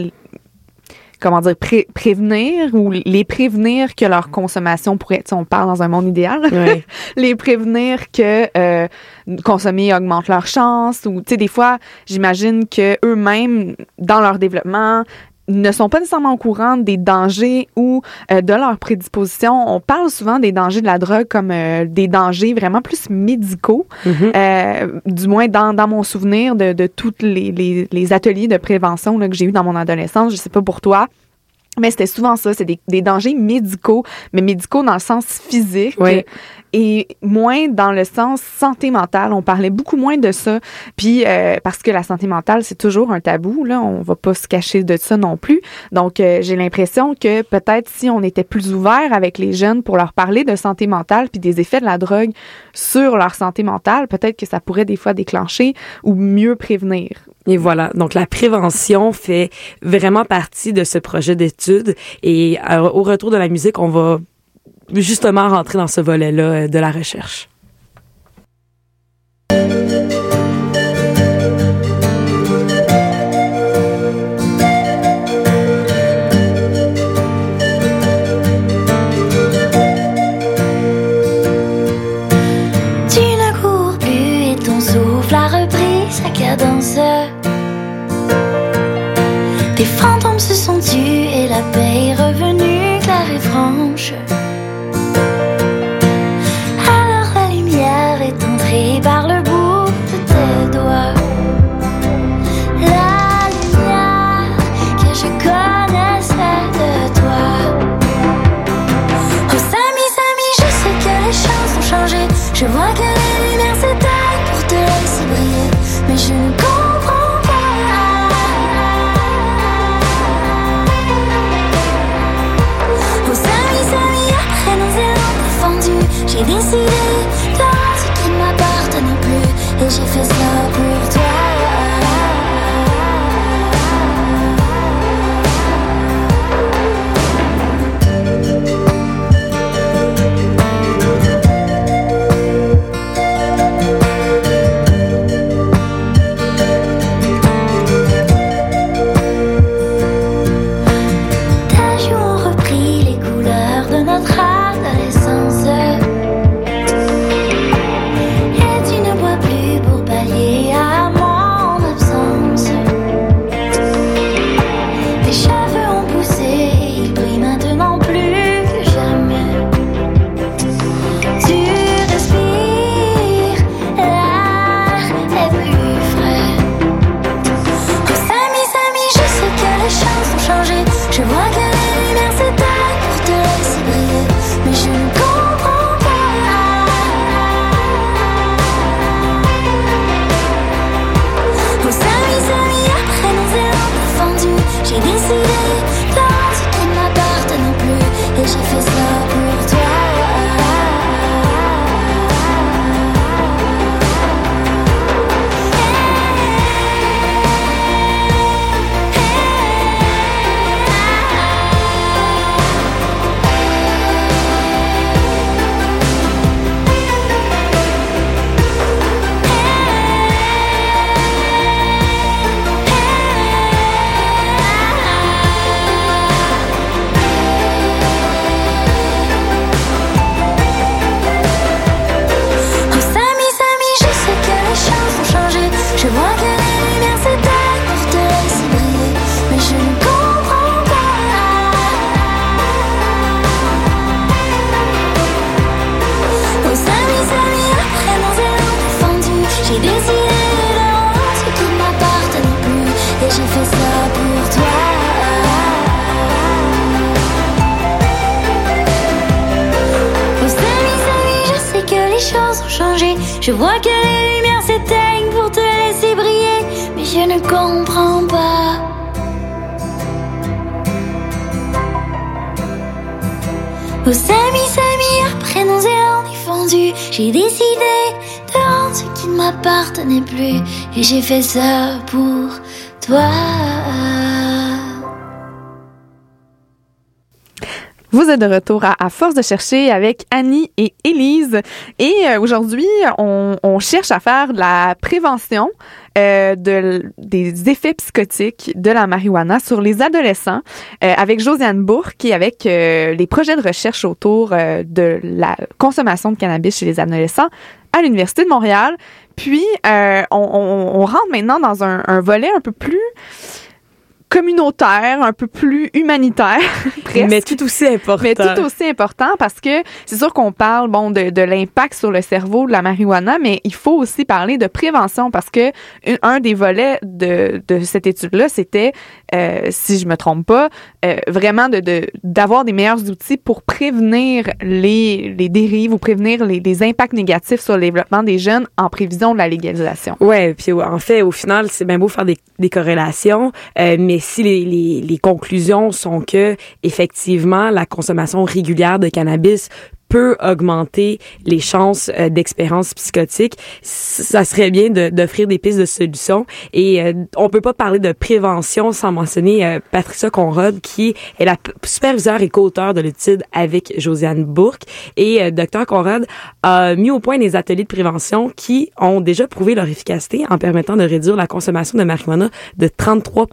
comment dire, pré- prévenir ou les prévenir que leur consommation pourrait, on parle dans un monde idéal, les prévenir que euh, consommer augmente leur chance ou tu sais des fois j'imagine que eux-mêmes dans leur développement ne sont pas nécessairement au courant des dangers ou euh, de leur prédisposition. On parle souvent des dangers de la drogue comme euh, des dangers vraiment plus médicaux. Mhm. Euh, du moins dans, dans mon souvenir de, de tous les, les, les ateliers de prévention là, que j'ai eu dans mon adolescence. Je sais pas pour toi. Mais c'était souvent ça, c'est des, des dangers médicaux, mais médicaux dans le sens physique Oui. Et moins dans le sens santé mentale. On parlait beaucoup moins de ça, puis euh, parce que la santé mentale c'est toujours un tabou là, on va pas se cacher de ça non plus. Donc euh, j'ai l'impression que peut-être si on était plus ouvert avec les jeunes pour leur parler de santé mentale puis des effets de la drogue sur leur santé mentale, peut-être que ça pourrait des fois déclencher ou mieux prévenir. Et voilà. Donc, la prévention fait vraiment partie de ce projet d'étude. Et euh, au retour de la musique, on va justement rentrer dans ce volet-là euh, de la recherche. Et j'ai fait ça pour toi. Vous êtes de retour à, Force de chercher avec Annie et Élise. Et euh, aujourd'hui, on, cherche à faire de la prévention euh, de, des effets psychotiques de la marijuana sur les adolescents euh, avec Josiane Bourque et avec les projets de recherche autour de la consommation de cannabis chez les adolescents à l'Université de Montréal. Puis, euh, on, on- on rentre maintenant dans un, un volet un peu plus communautaire, un peu plus humanitaire, presque. Mais tout aussi important. Mais tout aussi important parce que c'est sûr qu'on parle bon de, de l'impact sur le cerveau de la marijuana, mais il faut aussi parler de prévention parce que un, un des volets de, de cette étude-là, c'était, euh, si je me trompe pas, euh, vraiment de de- d'avoir des meilleurs outils pour prévenir les, les dérives ou prévenir les, les impacts négatifs sur le développement des jeunes en prévision de la légalisation. Ouais, puis en fait, au final, c'est bien beau faire des, des corrélations, euh, mais si les, les, les conclusions sont que effectivement la consommation régulière de cannabis peut augmenter les chances euh, d'expérience psychotique, ça serait bien de- d'offrir des pistes de solutions. Et euh, on peut pas parler de prévention sans mentionner euh, Patricia Conrad, qui est la superviseure et co-auteur de l'étude avec Josiane Bourque. Et euh, Dr Conrad a mis au point des ateliers de prévention qui ont déjà prouvé leur efficacité en permettant de réduire la consommation de marijuana de 33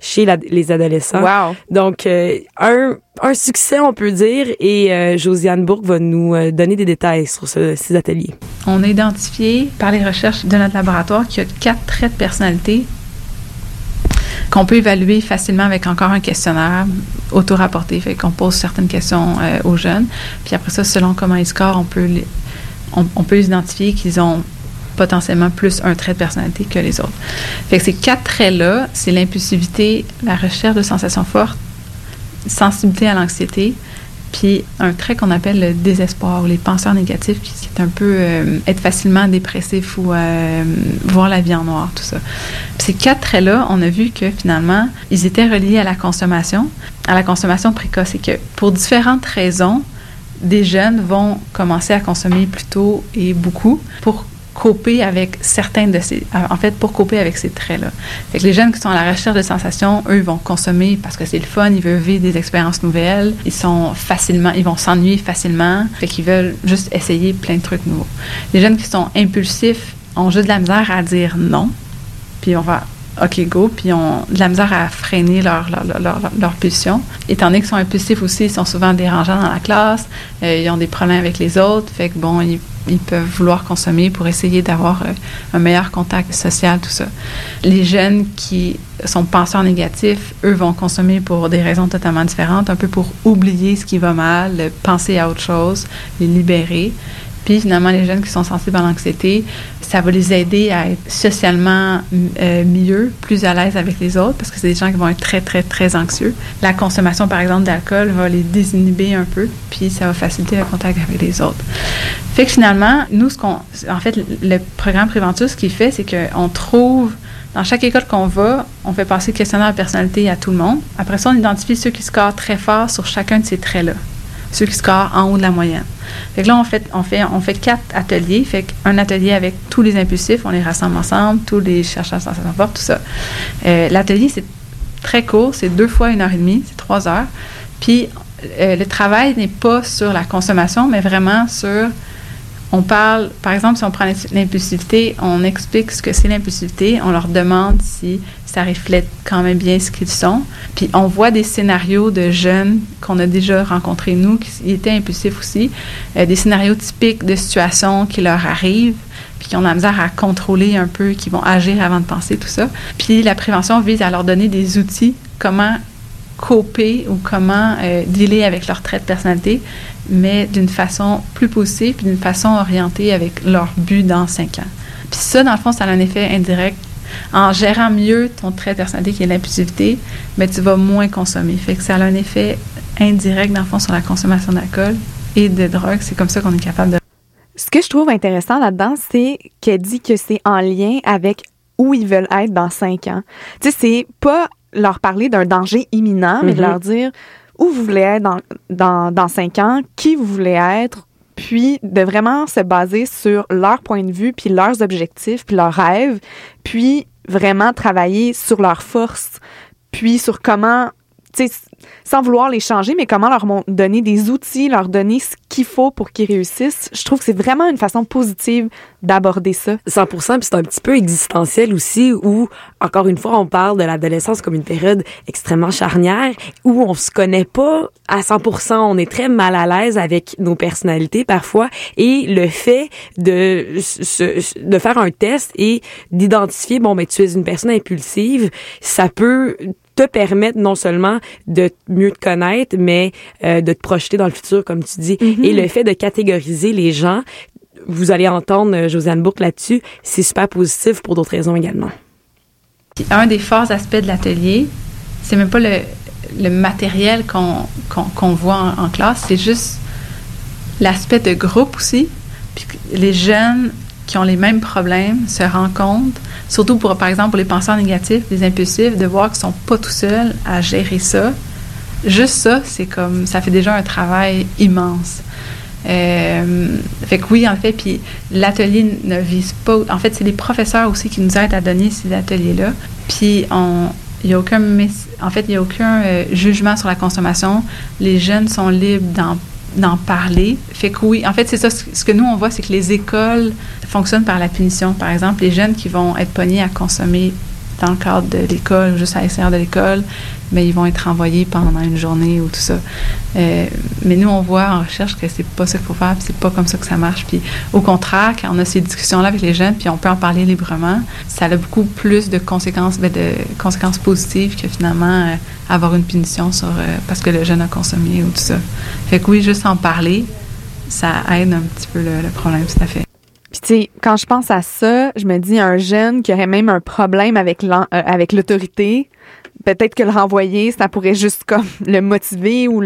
chez la- les adolescents. Wow. Donc, euh, un, un succès, on peut dire, et euh, Josiane Bourque va nous euh, donner des détails sur ce- ces ateliers. On a identifié par les recherches de notre laboratoire qu'il y a quatre traits de personnalité qu'on peut évaluer facilement avec encore un questionnaire auto-rapporté. Fait qu'on pose certaines questions euh, aux jeunes. Puis après ça, selon comment ils scorent, on peut, on peut identifier qu'ils ont potentiellement plus un trait de personnalité que les autres. Fait que ces quatre traits-là, c'est l'impulsivité, la recherche de sensations fortes, sensibilité à l'anxiété, puis un trait qu'on appelle le désespoir ou les penseurs négatifs, qui est un peu euh, être facilement dépressif ou euh, voir la vie en noir, tout ça. Puis ces quatre traits-là, on a vu que finalement, ils étaient reliés à la consommation, à la consommation précoce, et que pour différentes raisons, des jeunes vont commencer à consommer plus tôt et beaucoup pour coper avec certains de ces en fait pour coper avec ces traits là fait que les jeunes qui sont à la recherche de sensations eux vont consommer parce que c'est le fun ils veulent vivre des expériences nouvelles ils sont facilement ils vont s'ennuyer facilement fait qu'ils veulent juste essayer plein de trucs nouveaux les jeunes qui sont impulsifs ont juste de la misère à dire non puis on va OK, go, puis ont de la misère à freiner leur, leur, leur, leur, leur pulsion. Étant donné qu'ils sont impulsifs aussi, ils sont souvent dérangeants dans la classe, euh, ils ont des problèmes avec les autres, fait que bon, ils, ils peuvent vouloir consommer pour essayer d'avoir euh, un meilleur contact social, tout ça. Les jeunes qui sont penseurs négatifs, eux vont consommer pour des raisons totalement différentes, un peu pour oublier ce qui va mal, penser à autre chose, les libérer. Puis finalement, les jeunes qui sont sensibles à l'anxiété, ça va les aider à être socialement euh, mieux, plus à l'aise avec les autres, parce que c'est des gens qui vont être très, très, très anxieux. La consommation, par exemple, d'alcool va les désinhiber un peu, puis ça va faciliter le contact avec les autres. Fait que finalement, nous, ce qu'on, en fait, le programme préventif, ce qu'il fait, c'est qu'on trouve dans chaque école qu'on va, on fait passer le questionnaire de personnalité à tout le monde. Après ça, on identifie ceux qui scorent très fort sur chacun de ces traits-là ceux qui scorent en haut de la moyenne. Fait là, on fait, on fait, on fait quatre ateliers. Fait qu'un atelier avec tous les impulsifs, on les rassemble ensemble, tous les chercheurs de sensations fortes, tout ça. Euh, L'atelier, c'est très court, c'est deux fois une heure et demie, c'est trois heures. Puis, euh, le travail n'est pas sur la consommation, mais vraiment sur on parle, par exemple, si on prend l'impulsivité, on explique ce que c'est l'impulsivité, on leur demande si ça reflète quand même bien ce qu'ils sont. Puis on voit des scénarios de jeunes qu'on a déjà rencontrés, nous, qui étaient impulsifs aussi, euh, des scénarios typiques de situations qui leur arrivent, puis qui ont la misère à contrôler un peu, qui vont agir avant de penser, tout ça. Puis la prévention vise à leur donner des outils, comment coper ou comment euh, dealer avec leur trait de personnalité, mais d'une façon plus poussée, puis d'une façon orientée avec leur but dans cinq ans. Puis ça, dans le fond, ça a un effet indirect. En gérant mieux ton trait de personnalité qui est l'impulsivité, mais tu vas moins consommer. Fait que ça a un effet indirect, dans le fond, sur la consommation d'alcool et de drogue. C'est comme ça qu'on est capable de Ce que je trouve intéressant là-dedans, c'est qu'elle dit que c'est en lien avec où ils veulent être dans cinq ans. Tu sais, c'est pas leur parler d'un danger imminent, mais de Mhm. leur dire où vous voulez être dans, dans, dans cinq ans, qui vous voulez être, puis de vraiment se baser sur leur point de vue, puis leurs objectifs, puis leurs rêves, puis vraiment travailler sur leurs forces, puis sur comment, sans vouloir les changer, mais comment leur donner des outils, leur donner ce qu'il faut pour qu'ils réussissent. Je trouve que c'est vraiment une façon positive d'aborder ça. 100 puis c'est un petit peu existentiel aussi où encore une fois on parle de l'adolescence comme une période extrêmement charnière où on se connaît pas à 100 on est très mal à l'aise avec nos personnalités parfois et le fait de de faire un test et d'identifier bon mais tu es une personne impulsive, ça peut te permettre non seulement de mieux te connaître, mais euh, de te projeter dans le futur, comme tu dis. Et le fait de catégoriser les gens, vous allez entendre euh, Josiane Bourque là-dessus, c'est super positif pour d'autres raisons également. Un des forts aspects de l'atelier, c'est même pas le, le matériel qu'on voit en, en classe, c'est juste l'aspect de groupe aussi. Puis les jeunes qui ont les mêmes problèmes se rencontrent, surtout pour, par exemple, pour les penseurs négatifs, les impulsifs, de voir qu'ils sont pas tout seuls à gérer ça. Juste ça, c'est comme, ça fait déjà un travail immense. Euh, fait que oui, en fait, puis l'atelier ne vise pas. En fait, c'est les professeurs aussi qui nous aident à donner ces ateliers-là. Puis on, il y a aucun, en fait, il y a aucun euh, jugement sur la consommation. Les jeunes sont libres d'en d'en parler. Fait que oui, en fait, c'est ça. Ce que nous, on voit, c'est que les écoles fonctionnent par la punition. Par exemple, les jeunes qui vont être pognés à consommer dans le cadre de l'école ou juste à l'extérieur de l'école, mais ils vont être envoyés pendant une journée ou tout ça. Euh, mais nous, on voit en recherche que c'est pas ça qu'il faut faire, c'est pas comme ça que ça marche. Puis au contraire, quand on a ces discussions-là avec les jeunes, puis on peut en parler librement, ça a beaucoup plus de conséquences, ben, de conséquences positives que finalement euh, avoir une punition sur euh, parce que le jeune a consommé ou tout ça. Fait que oui, juste en parler, ça aide un petit peu le, le problème, tout à fait. Puis tu sais, quand je pense à ça, je me dis un jeune qui aurait même un problème avec euh, l'autorité, peut-être que le renvoyer, ça pourrait juste comme le motiver ou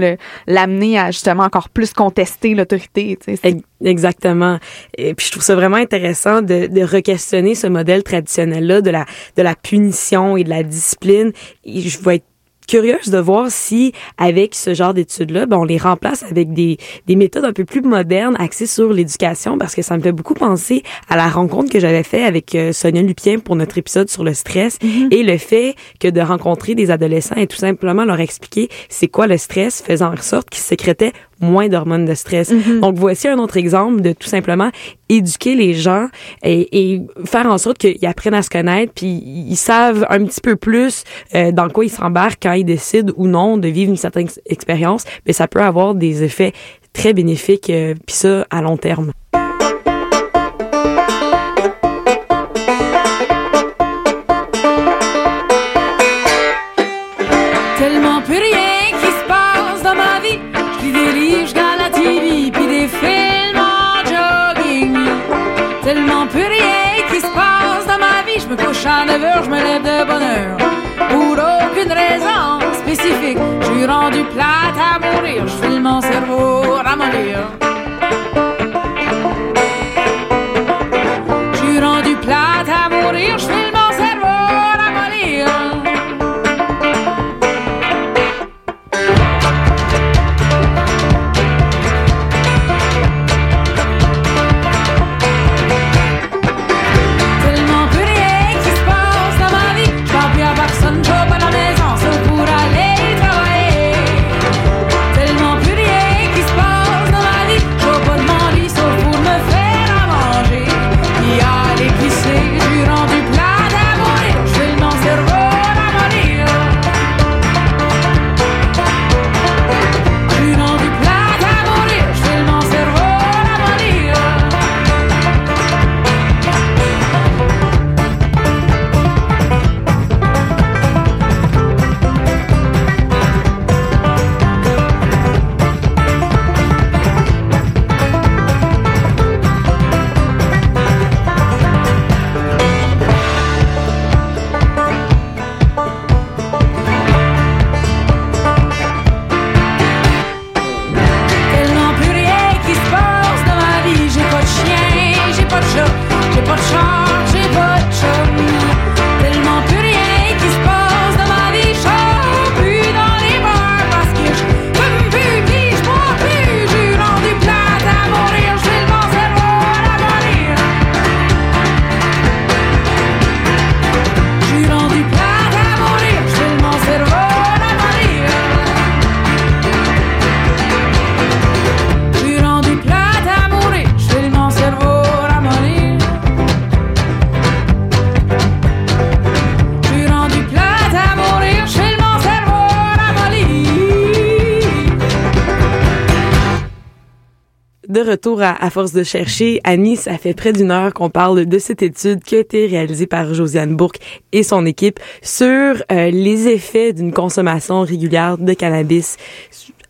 l'amener à justement encore plus contester l'autorité. tu sais. Exactement. Et puis je trouve ça vraiment intéressant de, de re-questionner ce modèle traditionnel-là de la, de la punition et de la discipline. Et je vais être curieuse de voir si, avec ce genre d'études-là, ben, on les remplace avec des, des méthodes un peu plus modernes axées sur l'éducation, parce que ça me fait beaucoup penser à la rencontre que j'avais fait avec euh, Sonia Lupien pour notre épisode sur le stress et le fait que de rencontrer des adolescents et tout simplement leur expliquer c'est quoi le stress, faisant en sorte qu'ils sécrétaient moins d'hormones de stress. Donc voici un autre exemple de tout simplement éduquer les gens et, et faire en sorte qu'ils apprennent à se connaître, puis ils savent un petit peu plus euh, dans quoi ils s'embarquent quand ils décident ou non de vivre une certaine ex- expérience, mais ça peut avoir des effets très bénéfiques, euh, puis ça à long terme. Suis rendu plate à mourir. Je file mon cerveau ramollir. De retour à, force de chercher, Annie, ça fait près d'une heure qu'on parle de cette étude qui a été réalisée par Josiane Bourque et son équipe sur euh, les effets d'une consommation régulière de cannabis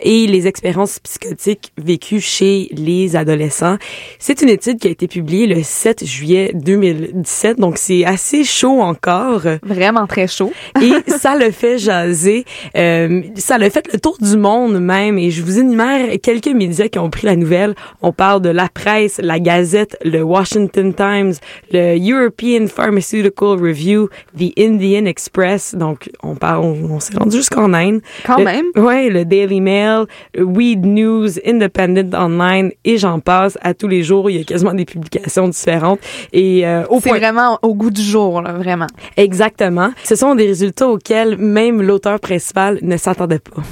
et les expériences psychotiques vécues chez les adolescents. C'est une étude qui a été publiée le 7 juillet 2017, donc c'est assez chaud encore. Vraiment très chaud. et ça le fait jaser. Euh, ça le fait le tour du monde même. Et je vous énumère quelques médias qui ont pris la nouvelle. On parle de la presse, la Gazette, le Washington Times, le European Pharmaceutical Review, The Indian Express. Donc, on parle, on, on s'est rendu jusqu'en Inde. Quand Le- même. Ouais, le Daily Mail, Weed News, Independent Online et j'en passe. À tous les jours, il y a quasiment des publications différentes. Et euh, au C'est point vraiment au goût du jour, là, vraiment. Exactement. Ce sont des résultats auxquels même l'auteur principal ne s'attendait pas.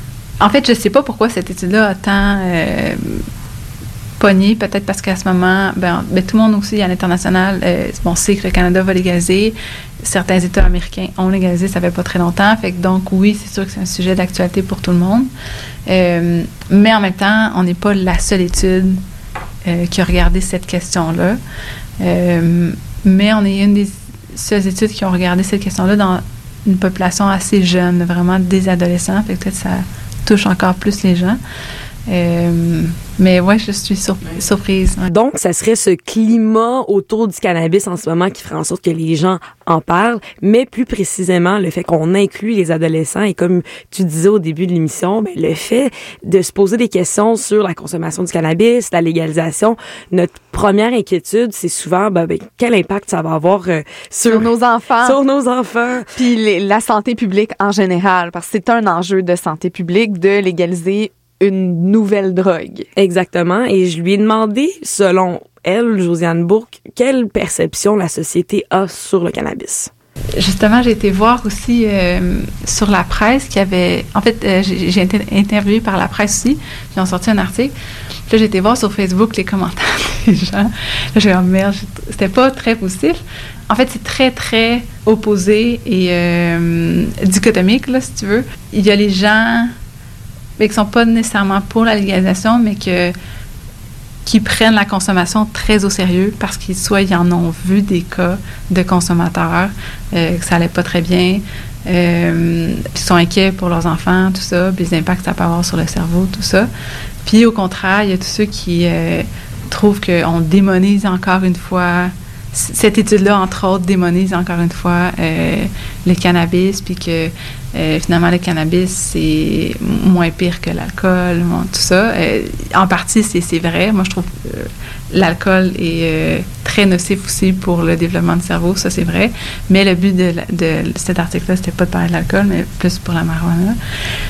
En fait, je sais pas pourquoi cette étude-là a tant euh, Peut-être parce qu'à ce moment, ben, ben, tout le monde aussi à l'international, euh, bon, sait que le Canada va légaliser. Certains États américains ont légalisé, ça fait pas très longtemps. Fait que donc, oui, c'est sûr que c'est un sujet d'actualité pour tout le monde. Euh, mais en même temps, on n'est pas la seule étude euh, qui a regardé cette question-là. Mais on est une des seules études qui ont regardé cette question-là dans une population assez jeune, vraiment des adolescents. Fait que peut-être ça touche encore plus les gens. Euh, mais ouais, je suis sur- surprise. ouais. Donc, ça serait ce climat autour du cannabis en ce moment qui ferait en sorte que les gens en parlent, mais plus précisément le fait qu'on inclut les adolescents et comme tu disais au début de l'émission, ben, le fait de se poser des questions sur la consommation du cannabis, la légalisation, notre première inquiétude, c'est souvent ben, ben, quel impact ça va avoir euh, sur, Sur nos enfants. sur nos enfants. Puis les- la santé publique en général, parce que c'est un enjeu de santé publique de légaliser une nouvelle drogue. Exactement. Et je lui ai demandé, selon elle, Josiane Bourque, quelle perception la société a sur le cannabis. Justement, j'ai été voir aussi euh, sur la presse qui avait. En fait, euh, j'ai été interviewée par la presse aussi. Ils ont sorti un article. Puis là, j'ai été voir sur Facebook les commentaires des gens. Là, j'ai dit, oh merde, c'était pas très positif. En fait, c'est très, très opposé et euh, dichotomique, là, si tu veux. Il y a les gens mais qui sont pas nécessairement pour la légalisation, mais que qui prennent la consommation très au sérieux parce qu'ils soit ils en ont vu des cas de consommateurs euh, que ça allait pas très bien, euh, ils sont inquiets pour leurs enfants, tout ça, puis les impacts que ça peut avoir sur le cerveau, tout ça. Puis au contraire, il y a tous ceux qui euh, trouvent qu'on démonise encore une fois cette étude-là, entre autres, démonise encore une fois euh, le cannabis, puis que euh, finalement, le cannabis, c'est moins pire que l'alcool, bon, tout ça. Euh, en partie, c'est vrai. Moi, je trouve que euh, l'alcool est euh, très nocif aussi pour le développement du cerveau, ça, c'est vrai. Mais le but de, de cet article-là, c'était pas de parler de l'alcool, mais plus pour la marijuana.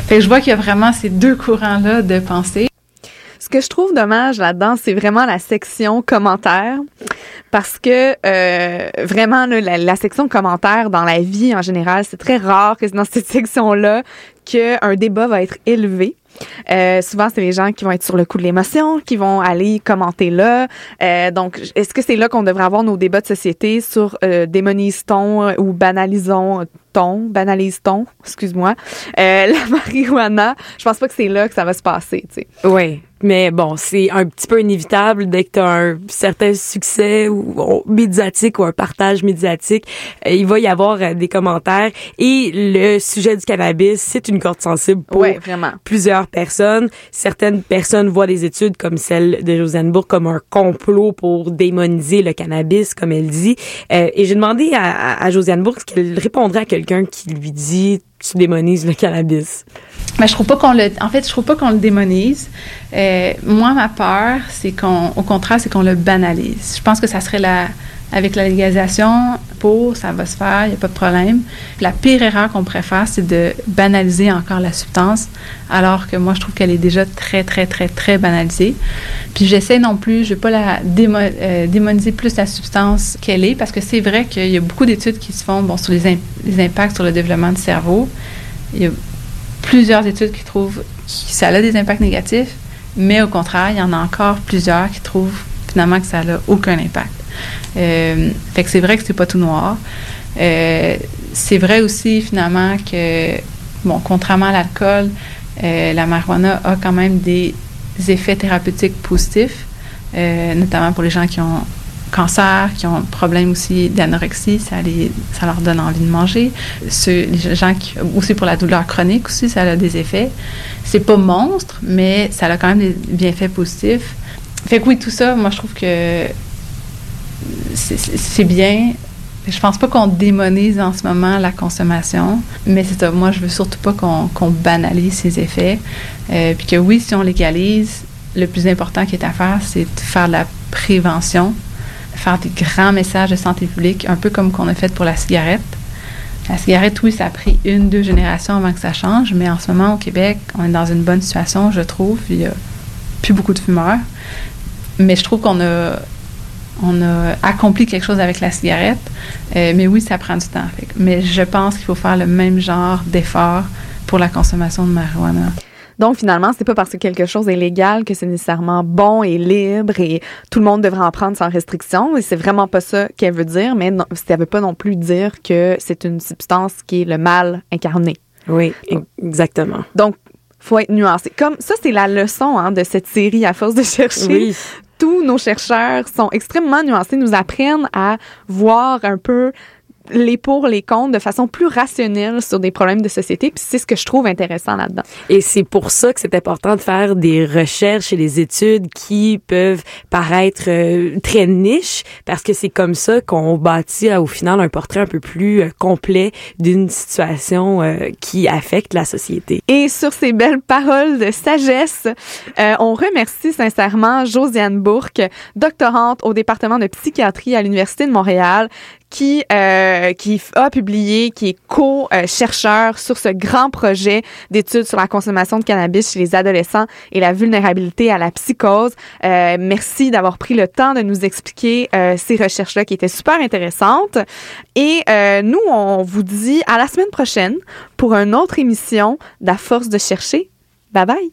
Fait que je vois qu'il y a vraiment ces deux courants-là de pensée. Ce que je trouve dommage là-dedans, c'est vraiment la section commentaires. Parce que euh, vraiment, là, la, section commentaires dans la vie en général, c'est très rare que c'est dans cette section-là qu'un débat va être élevé. Euh, souvent, c'est les gens qui vont être sur le coup de l'émotion, qui vont aller commenter là. Euh, donc, est-ce que c'est là qu'on devrait avoir nos débats de société sur euh, démonise-t-on ou banalisons-t-on, banalise-t-on, excuse-moi, euh, la marijuana? Je pense pas que c'est là que ça va se passer, tu sais. Oui, mais bon, c'est un petit peu inévitable dès que tu as un certain succès ou, ou médiatique ou un partage médiatique, euh, il va y avoir euh, des commentaires et le sujet du cannabis, c'est une corde sensible pour Ouais, vraiment. plusieurs personnes. Certaines personnes voient des études comme celle de Josiane Bourg comme un complot pour démoniser le cannabis, comme elle dit. Euh, et j'ai demandé à, à, à Josiane Bourg ce qu'elle répondrait à quelqu'un qui lui dit tu démonises le cannabis. Je trouve pas qu'on le. En fait, je trouve pas qu'on le démonise. Euh, moi, ma peur, c'est qu'on, au contraire, c'est qu'on le banalise. Je pense que ça serait la, avec la légalisation, pour, ça va se faire, il n'y a pas de problème. La pire erreur qu'on pourrait faire, c'est de banaliser encore la substance, alors que moi, je trouve qu'elle est déjà très, très, très, très banalisée. Puis j'essaie non plus, je ne veux pas la euh, démoniser plus la substance qu'elle est, parce que c'est vrai qu'il y a beaucoup d'études qui se font bon, sur les, les impacts sur le développement du cerveau. Il y a plusieurs études qui trouvent que ça a des impacts négatifs, mais au contraire, il y en a encore plusieurs qui trouvent finalement que ça n'a aucun impact. Euh, c'est vrai que c'est pas tout noir. Euh, c'est vrai aussi finalement que, bon, contrairement à l'alcool, euh, la marijuana a quand même des effets thérapeutiques positifs. notamment pour les gens qui ont cancer, qui ont problème aussi d'anorexie, ça, ça leur donne envie de manger. Ceux, gens qui, aussi pour la douleur chronique aussi, ça a des effets. C'est pas monstre, mais ça a quand même des bienfaits positifs. Fait que oui, tout ça, moi je trouve que c'est- bien. Je pense pas qu'on démonise en ce moment la consommation, mais c'est. Moi, je veux surtout pas qu'on banalise ses effets. Euh, puis que oui, si on légalise, le plus important qui est à faire, c'est de faire de la prévention, faire des grands messages de santé publique, un peu comme qu'on a fait pour la cigarette. La cigarette, oui, ça a pris une, deux générations avant que ça change, mais en ce moment, au Québec, on est dans une bonne situation, je trouve. Il y a plus beaucoup de fumeurs. Mais je trouve qu'on a, on a accompli quelque chose avec la cigarette. Euh, mais oui, ça prend du temps. Fait mais je pense qu'il faut faire le même genre d'effort pour la consommation de marijuana. Donc finalement, c'est pas parce que quelque chose est légal que c'est nécessairement bon et libre et tout le monde devrait en prendre sans restriction. Et c'est vraiment pas ça qu'elle veut dire, mais non, ça veut pas non plus dire que c'est une substance qui est le mal incarné. Oui, exactement. Donc, faut être nuancé. Comme ça, c'est la leçon hein, de cette série à force de chercher. Oui. Tous nos chercheurs sont extrêmement nuancés, nous apprennent à voir un peu les pour, les contre de façon plus rationnelle sur des problèmes de société. Puis c'est ce que je trouve intéressant là-dedans. Et c'est pour ça que c'est important de faire des recherches et des études qui peuvent paraître euh, très niches, parce que c'est comme ça qu'on bâtit euh, au final un portrait un peu plus euh, complet d'une situation qui affecte la société. Et sur ces belles paroles de sagesse, on remercie sincèrement Josiane Bourque, doctorante au département de psychiatrie à l'Université de Montréal, qui euh, qui a publié, qui est co-chercheur sur ce grand projet d'études sur la consommation de cannabis chez les adolescents et la vulnérabilité à la psychose. Euh, merci d'avoir pris le temps de nous expliquer euh, ces recherches-là qui étaient super intéressantes. Et euh, nous, on vous dit à la semaine prochaine pour une autre émission d'À force de chercher. Bye bye!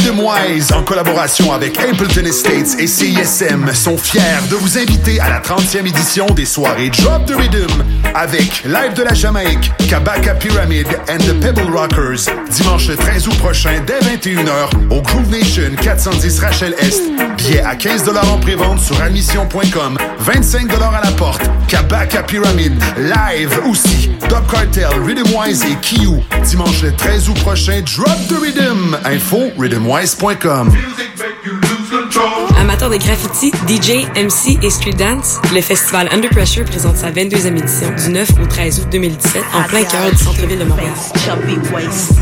Wise, en collaboration avec Appleton Estates et CISM, sont fiers de vous inviter à la 30e édition des soirées Drop the Rhythm avec Live de la Jamaïque, Kabaka Pyramid and the Pebble Rockers, dimanche le 13 août prochain dès 21h au Groove Nation 410 Rachel Est. Billets à 15 en prévente sur admission.com, 25 à la porte. Kabaka Pyramid, live aussi. Dub Cartel, Rhythm Wise et Kiyu, dimanche le 13 août prochain. Drop the Rhythm. Info Amateurs de graffiti, DJ, MC et street dance, le festival Under Pressure présente sa 22e édition du 9 au 13 août 2017 en plein cœur du centre-ville de Montréal.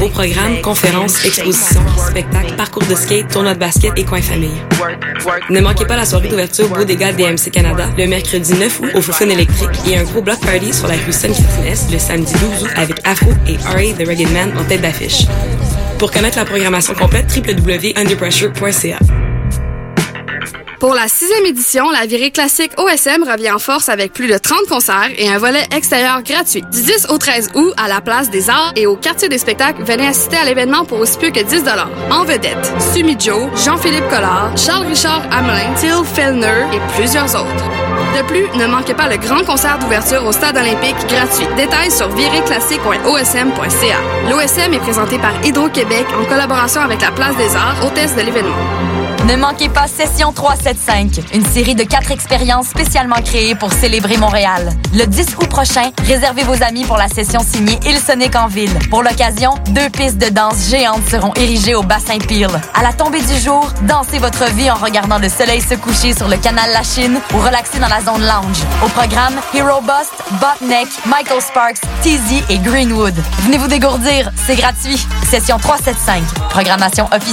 Au programme, conférences, expositions, spectacles, parcours de skate, tournois de basket et coin famille. Ne manquez pas la soirée d'ouverture gars DMC Canada le mercredi 9 août au Fofun électrique et un gros block party sur la rue Sainte-Catherine-Est le samedi 12 août avec Afro et R.A. The Rugged Man en tête d'affiche. Pour connaître la programmation complète, www.underpressure.ca. Pour la sixième édition, la virée classique OSM revient en force avec plus de 30 concerts et un volet extérieur gratuit. Du 10 au 13 août, à la place des arts et au quartier des spectacles, venez assister à l'événement pour aussi peu que 10 En vedette, Sumi Joe, Jean-Philippe Collard, Charles-Richard Hamelin, Till Fellner et plusieurs autres. De plus, ne manquez pas le grand concert d'ouverture au Stade olympique gratuit. Détails sur viréclassique.osm.ca. L'OSM est présenté par Hydro-Québec en collaboration avec la Place des Arts, hôtesse de l'événement. Ne manquez pas Session 375, une série de quatre expériences spécialement créées pour célébrer Montréal. Le 10 août prochain, réservez vos amis pour la session signée Sonic en ville. Pour l'occasion, deux pistes de danse géantes seront érigées au bassin Peel. À la tombée du jour, dansez votre vie en regardant le soleil se coucher sur le canal La Chine ou relaxez dans la zone lounge. Au programme, Hero Bust, Botneck, Michael Sparks, Teasy et Greenwood. Venez vous dégourdir, c'est gratuit. Session 375. Programmation officielle